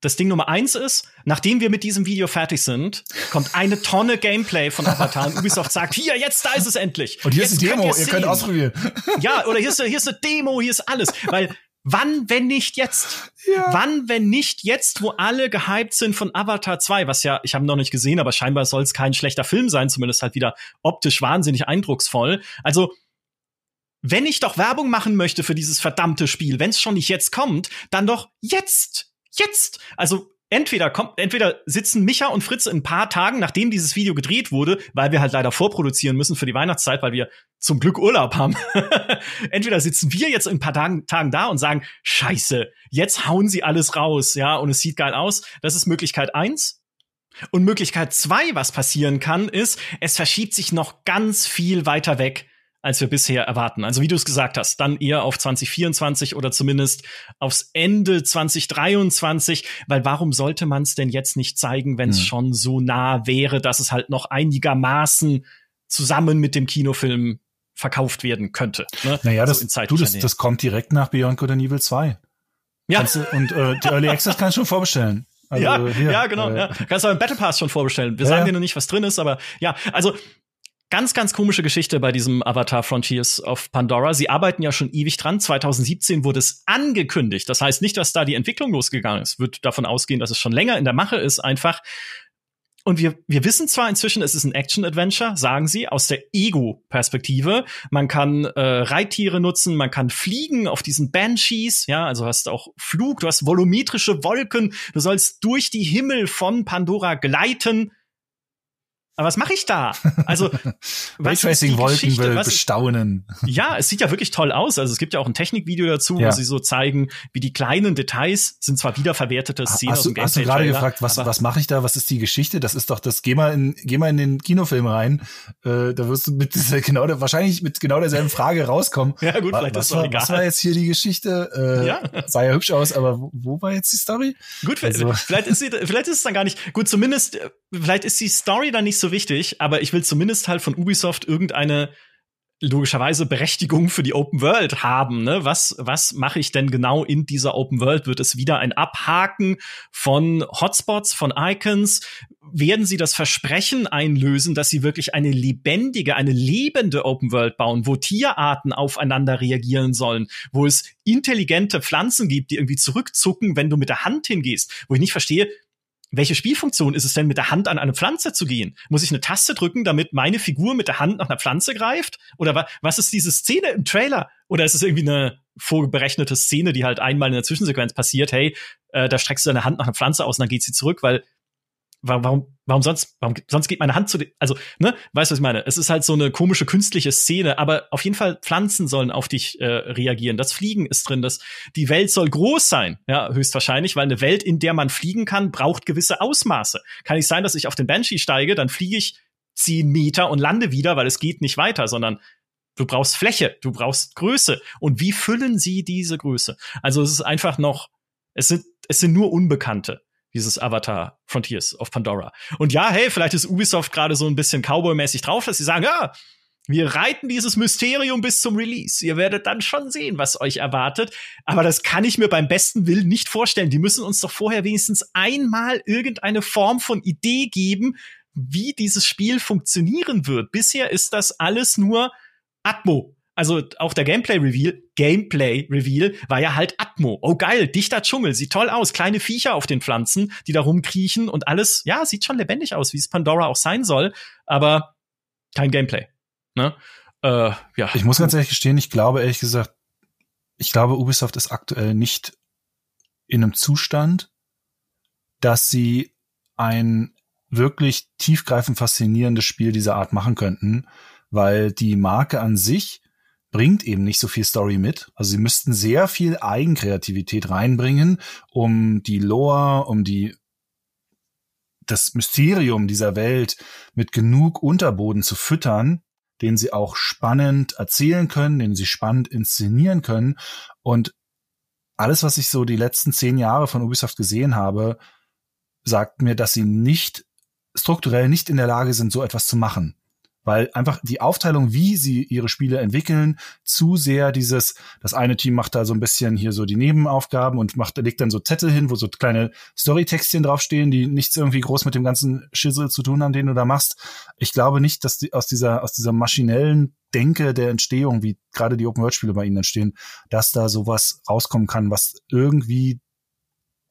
das Ding Nummer eins ist, nachdem wir mit diesem Video fertig sind, kommt eine Tonne Gameplay von Avatar und Ubisoft sagt, hier, jetzt, da ist es endlich. Und hier jetzt ist die Demo, ihr könnt ausprobieren. Ja, oder hier ist, hier ist eine Demo, hier ist alles. Weil, wann, wenn nicht jetzt? Ja. Wann, wenn nicht jetzt, wo alle gehypt sind von Avatar 2, was ja, ich habe noch nicht gesehen, aber scheinbar soll es kein schlechter Film sein, zumindest halt wieder optisch wahnsinnig eindrucksvoll. Also, wenn ich doch Werbung machen möchte für dieses verdammte Spiel, wenn es schon nicht jetzt kommt, dann doch jetzt jetzt. Also entweder kommt, entweder sitzen Micha und Fritz in ein paar Tagen, nachdem dieses Video gedreht wurde, weil wir halt leider vorproduzieren müssen für die Weihnachtszeit, weil wir zum Glück Urlaub haben. entweder sitzen wir jetzt in ein paar Tagen, Tagen da und sagen, scheiße, jetzt hauen sie alles raus, ja, und es sieht geil aus. Das ist Möglichkeit eins. Und Möglichkeit zwei, was passieren kann, ist, es verschiebt sich noch ganz viel weiter weg als wir bisher erwarten. Also wie du es gesagt hast, dann eher auf 2024 oder zumindest aufs Ende 2023, weil warum sollte man es denn jetzt nicht zeigen, wenn es hm. schon so nah wäre, dass es halt noch einigermaßen zusammen mit dem Kinofilm verkauft werden könnte. Ne? Naja, das, so du, das, das kommt direkt nach Beyond Good and Evil 2. Ja. Du, und äh, die Early Access kannst du schon vorbestellen. Also, ja, hier, ja, genau. Äh, ja. Kannst du beim Battle Pass schon vorbestellen. Wir ja, sagen dir noch nicht, was drin ist, aber ja, also Ganz, ganz komische Geschichte bei diesem Avatar Frontiers of Pandora. Sie arbeiten ja schon ewig dran. 2017 wurde es angekündigt. Das heißt nicht, dass da die Entwicklung losgegangen ist. Wird davon ausgehen, dass es schon länger in der Mache ist, einfach. Und wir, wir wissen zwar inzwischen, es ist ein Action-Adventure, sagen sie, aus der Ego-Perspektive. Man kann äh, Reittiere nutzen, man kann fliegen auf diesen Banshees, ja, also hast auch Flug, du hast volumetrische Wolken, du sollst durch die Himmel von Pandora gleiten aber was mache ich da? Also Raytracing-Wolken bestaunen. Ja, es sieht ja wirklich toll aus. Also es gibt ja auch ein Technikvideo dazu, ja. wo sie so zeigen, wie die kleinen Details sind zwar wiederverwertete Szenen hast aus dem Gameplay. Hast du gerade gefragt, was, was mache ich da? Was ist die Geschichte? Das ist doch das. Geh mal in, geh mal in den Kinofilm rein. Äh, da wirst du mit dieser, genau wahrscheinlich mit genau derselben Frage rauskommen. ja gut, vielleicht was, ist war, egal. Was war jetzt hier die Geschichte? Äh, ja. Sah ja hübsch aus, aber wo, wo war jetzt die Story? Gut, also. vielleicht ist sie, vielleicht ist es dann gar nicht. Gut, zumindest äh, vielleicht ist die Story dann nicht so wichtig, aber ich will zumindest halt von Ubisoft irgendeine logischerweise Berechtigung für die Open World haben. Ne? Was, was mache ich denn genau in dieser Open World? Wird es wieder ein Abhaken von Hotspots, von Icons? Werden sie das Versprechen einlösen, dass sie wirklich eine lebendige, eine lebende Open World bauen, wo Tierarten aufeinander reagieren sollen, wo es intelligente Pflanzen gibt, die irgendwie zurückzucken, wenn du mit der Hand hingehst? Wo ich nicht verstehe, welche Spielfunktion ist es denn, mit der Hand an eine Pflanze zu gehen? Muss ich eine Taste drücken, damit meine Figur mit der Hand nach einer Pflanze greift? Oder wa was ist diese Szene im Trailer? Oder ist es irgendwie eine vorberechnete Szene, die halt einmal in der Zwischensequenz passiert? Hey, äh, da streckst du deine Hand nach einer Pflanze aus und dann geht sie zurück, weil warum, warum sonst, warum, sonst geht meine Hand zu, also, ne, weißt du, was ich meine? Es ist halt so eine komische künstliche Szene, aber auf jeden Fall Pflanzen sollen auf dich äh, reagieren. Das Fliegen ist drin, das, die Welt soll groß sein, ja, höchstwahrscheinlich, weil eine Welt, in der man fliegen kann, braucht gewisse Ausmaße. Kann nicht sein, dass ich auf den Banshee steige, dann fliege ich zehn Meter und lande wieder, weil es geht nicht weiter, sondern du brauchst Fläche, du brauchst Größe. Und wie füllen sie diese Größe? Also es ist einfach noch, es sind, es sind nur Unbekannte dieses Avatar Frontiers of Pandora. Und ja, hey, vielleicht ist Ubisoft gerade so ein bisschen Cowboy-mäßig drauf, dass sie sagen, ja, wir reiten dieses Mysterium bis zum Release. Ihr werdet dann schon sehen, was euch erwartet. Aber das kann ich mir beim besten Willen nicht vorstellen. Die müssen uns doch vorher wenigstens einmal irgendeine Form von Idee geben, wie dieses Spiel funktionieren wird. Bisher ist das alles nur Atmo also auch der Gameplay-Reveal, Gameplay-Reveal war ja halt Atmo. Oh geil, dichter Dschungel, sieht toll aus. Kleine Viecher auf den Pflanzen, die da rumkriechen und alles, ja, sieht schon lebendig aus, wie es Pandora auch sein soll, aber kein Gameplay. Ne? Äh, ja. Ich muss ganz ehrlich gestehen, ich glaube ehrlich gesagt, ich glaube, Ubisoft ist aktuell nicht in einem Zustand, dass sie ein wirklich tiefgreifend faszinierendes Spiel dieser Art machen könnten, weil die Marke an sich bringt eben nicht so viel Story mit. Also sie müssten sehr viel Eigenkreativität reinbringen, um die Lore, um die das Mysterium dieser Welt mit genug Unterboden zu füttern, den sie auch spannend erzählen können, den sie spannend inszenieren können. Und alles, was ich so die letzten zehn Jahre von Ubisoft gesehen habe, sagt mir, dass sie nicht strukturell nicht in der Lage sind, so etwas zu machen weil einfach die Aufteilung, wie sie ihre Spiele entwickeln, zu sehr dieses, das eine Team macht da so ein bisschen hier so die Nebenaufgaben und macht, legt dann so Zettel hin, wo so kleine Storytextchen draufstehen, die nichts irgendwie groß mit dem ganzen Schissel zu tun haben, den du da machst. Ich glaube nicht, dass die aus dieser, aus dieser maschinellen Denke der Entstehung, wie gerade die Open-World-Spiele bei ihnen entstehen, dass da sowas rauskommen kann, was irgendwie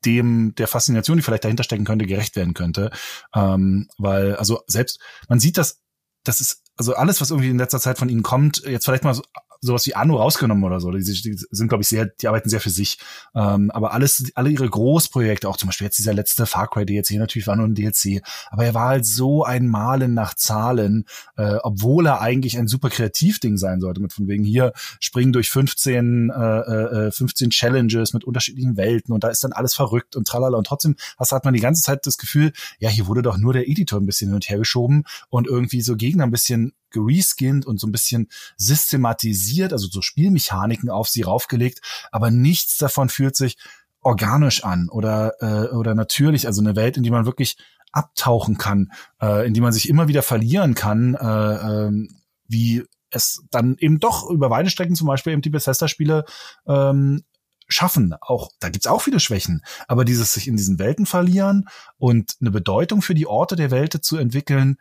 dem der Faszination, die vielleicht dahinter stecken könnte, gerecht werden könnte. Ähm, weil, also selbst, man sieht das das ist also alles, was irgendwie in letzter Zeit von ihnen kommt, jetzt vielleicht mal so sowas wie Anno rausgenommen oder so. Die, die sind, glaube ich, sehr, die arbeiten sehr für sich. Ähm, aber alles, alle ihre Großprojekte, auch zum Beispiel jetzt dieser letzte Far Cry DLC, natürlich war nur ein DLC, aber er war halt so ein Malen nach Zahlen, äh, obwohl er eigentlich ein super Kreativding sein sollte, mit von wegen hier springen durch 15, äh, äh, 15 Challenges mit unterschiedlichen Welten und da ist dann alles verrückt und tralala und trotzdem hast, hat man die ganze Zeit das Gefühl, ja, hier wurde doch nur der Editor ein bisschen hin und her geschoben und irgendwie so Gegner ein bisschen gereskinnt und so ein bisschen systematisiert, also so Spielmechaniken auf sie raufgelegt, aber nichts davon fühlt sich organisch an oder äh, oder natürlich, also eine Welt, in die man wirklich abtauchen kann, äh, in die man sich immer wieder verlieren kann, äh, äh, wie es dann eben doch über weite Strecken zum Beispiel eben die Bethesda-Spiele ähm, schaffen. Auch da gibt's auch viele Schwächen, aber dieses sich in diesen Welten verlieren und eine Bedeutung für die Orte der Welt zu entwickeln,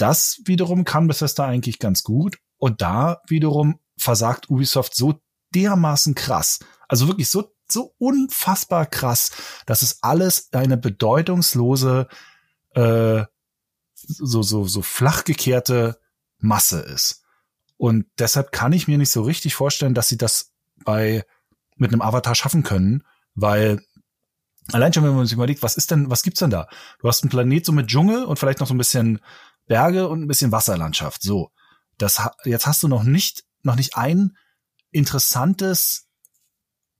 das wiederum kann Bethesda eigentlich ganz gut. Und da wiederum versagt Ubisoft so dermaßen krass. Also wirklich so, so unfassbar krass, dass es alles eine bedeutungslose, äh, so, so, so flach gekehrte Masse ist. Und deshalb kann ich mir nicht so richtig vorstellen, dass sie das bei, mit einem Avatar schaffen können, weil allein schon, wenn man sich überlegt, was ist denn, was gibt's denn da? Du hast einen Planet so mit Dschungel und vielleicht noch so ein bisschen Berge und ein bisschen Wasserlandschaft. So. Das, jetzt hast du noch nicht, noch nicht ein interessantes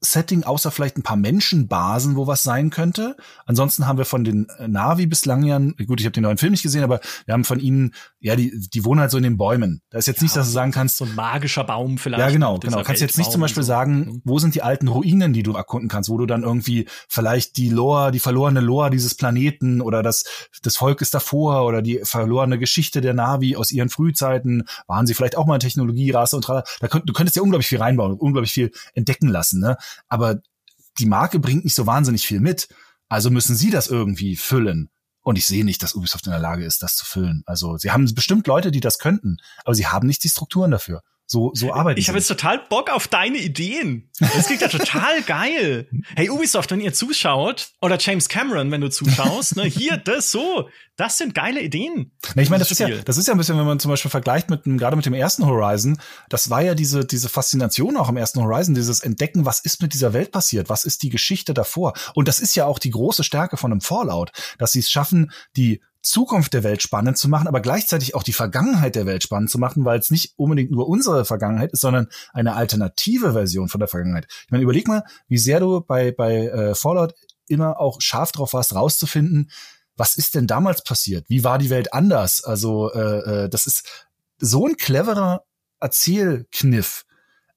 Setting, außer vielleicht ein paar Menschenbasen, wo was sein könnte. Ansonsten haben wir von den äh, Navi bislang ja, gut, ich habe den neuen Film nicht gesehen, aber wir haben von ihnen, ja, die, die wohnen halt so in den Bäumen. Da ist jetzt ja, nicht, dass du sagen kannst. So ein magischer Baum vielleicht. Ja, genau, genau. Kannst jetzt nicht zum Beispiel so. sagen, mhm. wo sind die alten Ruinen, die du erkunden kannst, wo du dann irgendwie vielleicht die Lore, die verlorene Lore dieses Planeten oder das, das Volk ist davor oder die verlorene Geschichte der Navi aus ihren Frühzeiten, waren sie vielleicht auch mal eine Technologierasse und da könnt, du könntest ja unglaublich viel reinbauen, unglaublich viel entdecken lassen, ne? Aber die Marke bringt nicht so wahnsinnig viel mit. Also müssen sie das irgendwie füllen. Und ich sehe nicht, dass Ubisoft in der Lage ist, das zu füllen. Also sie haben bestimmt Leute, die das könnten, aber sie haben nicht die Strukturen dafür. So, so arbeiten Ich habe jetzt total Bock auf deine Ideen. Das klingt ja total geil. Hey, Ubisoft, wenn ihr zuschaut, oder James Cameron, wenn du zuschaust, ne, hier, das so, das sind geile Ideen. Na, ich meine, das ist ja, das ist ja ein bisschen, wenn man zum Beispiel vergleicht mit gerade mit dem ersten Horizon, das war ja diese, diese Faszination auch im ersten Horizon, dieses Entdecken, was ist mit dieser Welt passiert, was ist die Geschichte davor. Und das ist ja auch die große Stärke von einem Fallout, dass sie es schaffen, die Zukunft der Welt spannend zu machen, aber gleichzeitig auch die Vergangenheit der Welt spannend zu machen, weil es nicht unbedingt nur unsere Vergangenheit ist, sondern eine alternative Version von der Vergangenheit. Ich meine, überleg mal, wie sehr du bei, bei äh, Fallout immer auch scharf drauf warst, rauszufinden, was ist denn damals passiert? Wie war die Welt anders? Also äh, äh, das ist so ein cleverer Erzählkniff.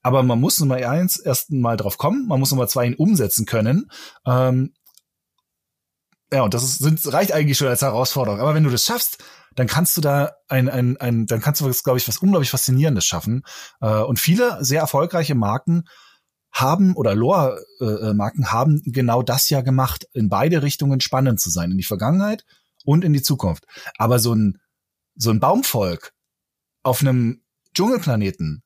Aber man muss Nummer eins erst mal drauf kommen, man muss Nummer zwei ihn umsetzen können. Ähm, ja, und das ist, sind, reicht eigentlich schon als Herausforderung. Aber wenn du das schaffst, dann kannst du da ein, ein, ein dann kannst du, glaube ich, was unglaublich Faszinierendes schaffen. Äh, und viele sehr erfolgreiche Marken haben oder Lore-Marken äh, haben genau das ja gemacht, in beide Richtungen spannend zu sein, in die Vergangenheit und in die Zukunft. Aber so ein, so ein Baumvolk auf einem Dschungelplaneten,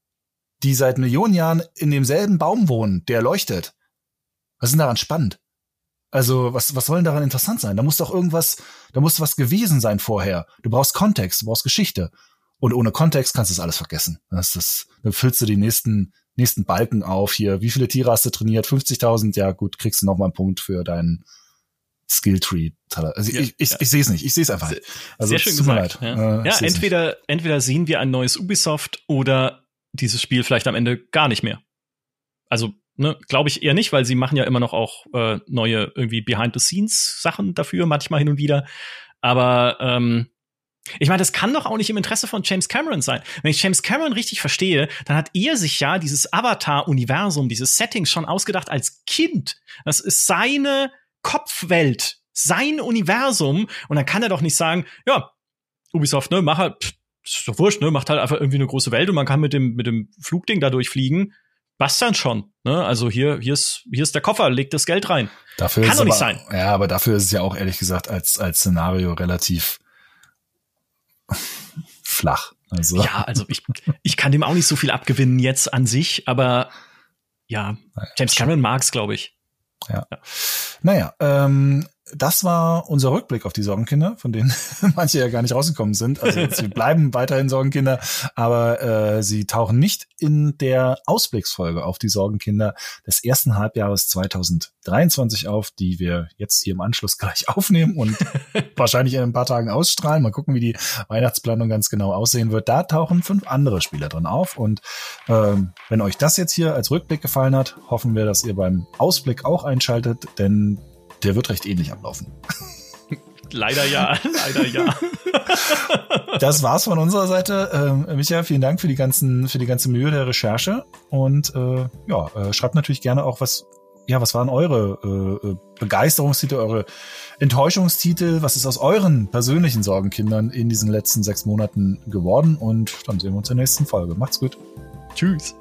die seit Millionen Jahren in demselben Baum wohnen, der leuchtet, was ist denn daran spannend? Also, was, was soll denn daran interessant sein? Da muss doch irgendwas, da muss was gewesen sein vorher. Du brauchst Kontext, du brauchst Geschichte. Und ohne Kontext kannst du das alles vergessen. Das ist, dann füllst du die nächsten, nächsten Balken auf hier. Wie viele Tiere hast du trainiert? 50.000? Ja, gut, kriegst du noch mal einen Punkt für deinen Skilltree. Also ja, ich, ich, ja. ich sehe es nicht. Ich sehe es einfach nicht. Also, Sehr schön gesagt. Ja, äh, ja entweder, entweder sehen wir ein neues Ubisoft oder dieses Spiel vielleicht am Ende gar nicht mehr. Also Ne, Glaube ich eher nicht, weil sie machen ja immer noch auch äh, neue irgendwie Behind-the-Scenes-Sachen dafür, manchmal hin und wieder. Aber ähm, ich meine, das kann doch auch nicht im Interesse von James Cameron sein. Wenn ich James Cameron richtig verstehe, dann hat er sich ja dieses Avatar-Universum, dieses Setting schon ausgedacht als Kind. Das ist seine Kopfwelt, sein Universum. Und dann kann er doch nicht sagen, ja, Ubisoft, ne, mach halt, ist doch wurscht, ne, macht halt einfach irgendwie eine große Welt und man kann mit dem, mit dem Flugding da durchfliegen was dann schon. Ne? Also hier, hier ist, hier ist der Koffer, legt das Geld rein. Dafür Kann doch nicht aber, sein. Ja, aber dafür ist es ja auch ehrlich gesagt als, als Szenario relativ flach. Also. Ja, also ich, ich kann dem auch nicht so viel abgewinnen jetzt an sich, aber ja, James Cameron mag's, glaube ich. Ja. ja. Naja, ähm, das war unser Rückblick auf die Sorgenkinder, von denen manche ja gar nicht rausgekommen sind. Also sie bleiben weiterhin Sorgenkinder, aber äh, sie tauchen nicht in der Ausblicksfolge auf die Sorgenkinder des ersten Halbjahres 2023 auf, die wir jetzt hier im Anschluss gleich aufnehmen und wahrscheinlich in ein paar Tagen ausstrahlen. Mal gucken, wie die Weihnachtsplanung ganz genau aussehen wird. Da tauchen fünf andere Spieler drin auf. Und ähm, wenn euch das jetzt hier als Rückblick gefallen hat, hoffen wir, dass ihr beim Ausblick auch einschaltet, denn der wird recht ähnlich ablaufen. Leider ja, leider ja. das war's von unserer Seite. Ähm, Michael, vielen Dank für die ganzen, für die ganze Mühe der Recherche und äh, ja, äh, schreibt natürlich gerne auch was. Ja, was waren eure äh, äh, Begeisterungstitel, eure Enttäuschungstitel? Was ist aus euren persönlichen Sorgenkindern in diesen letzten sechs Monaten geworden? Und dann sehen wir uns in der nächsten Folge. Macht's gut. Tschüss.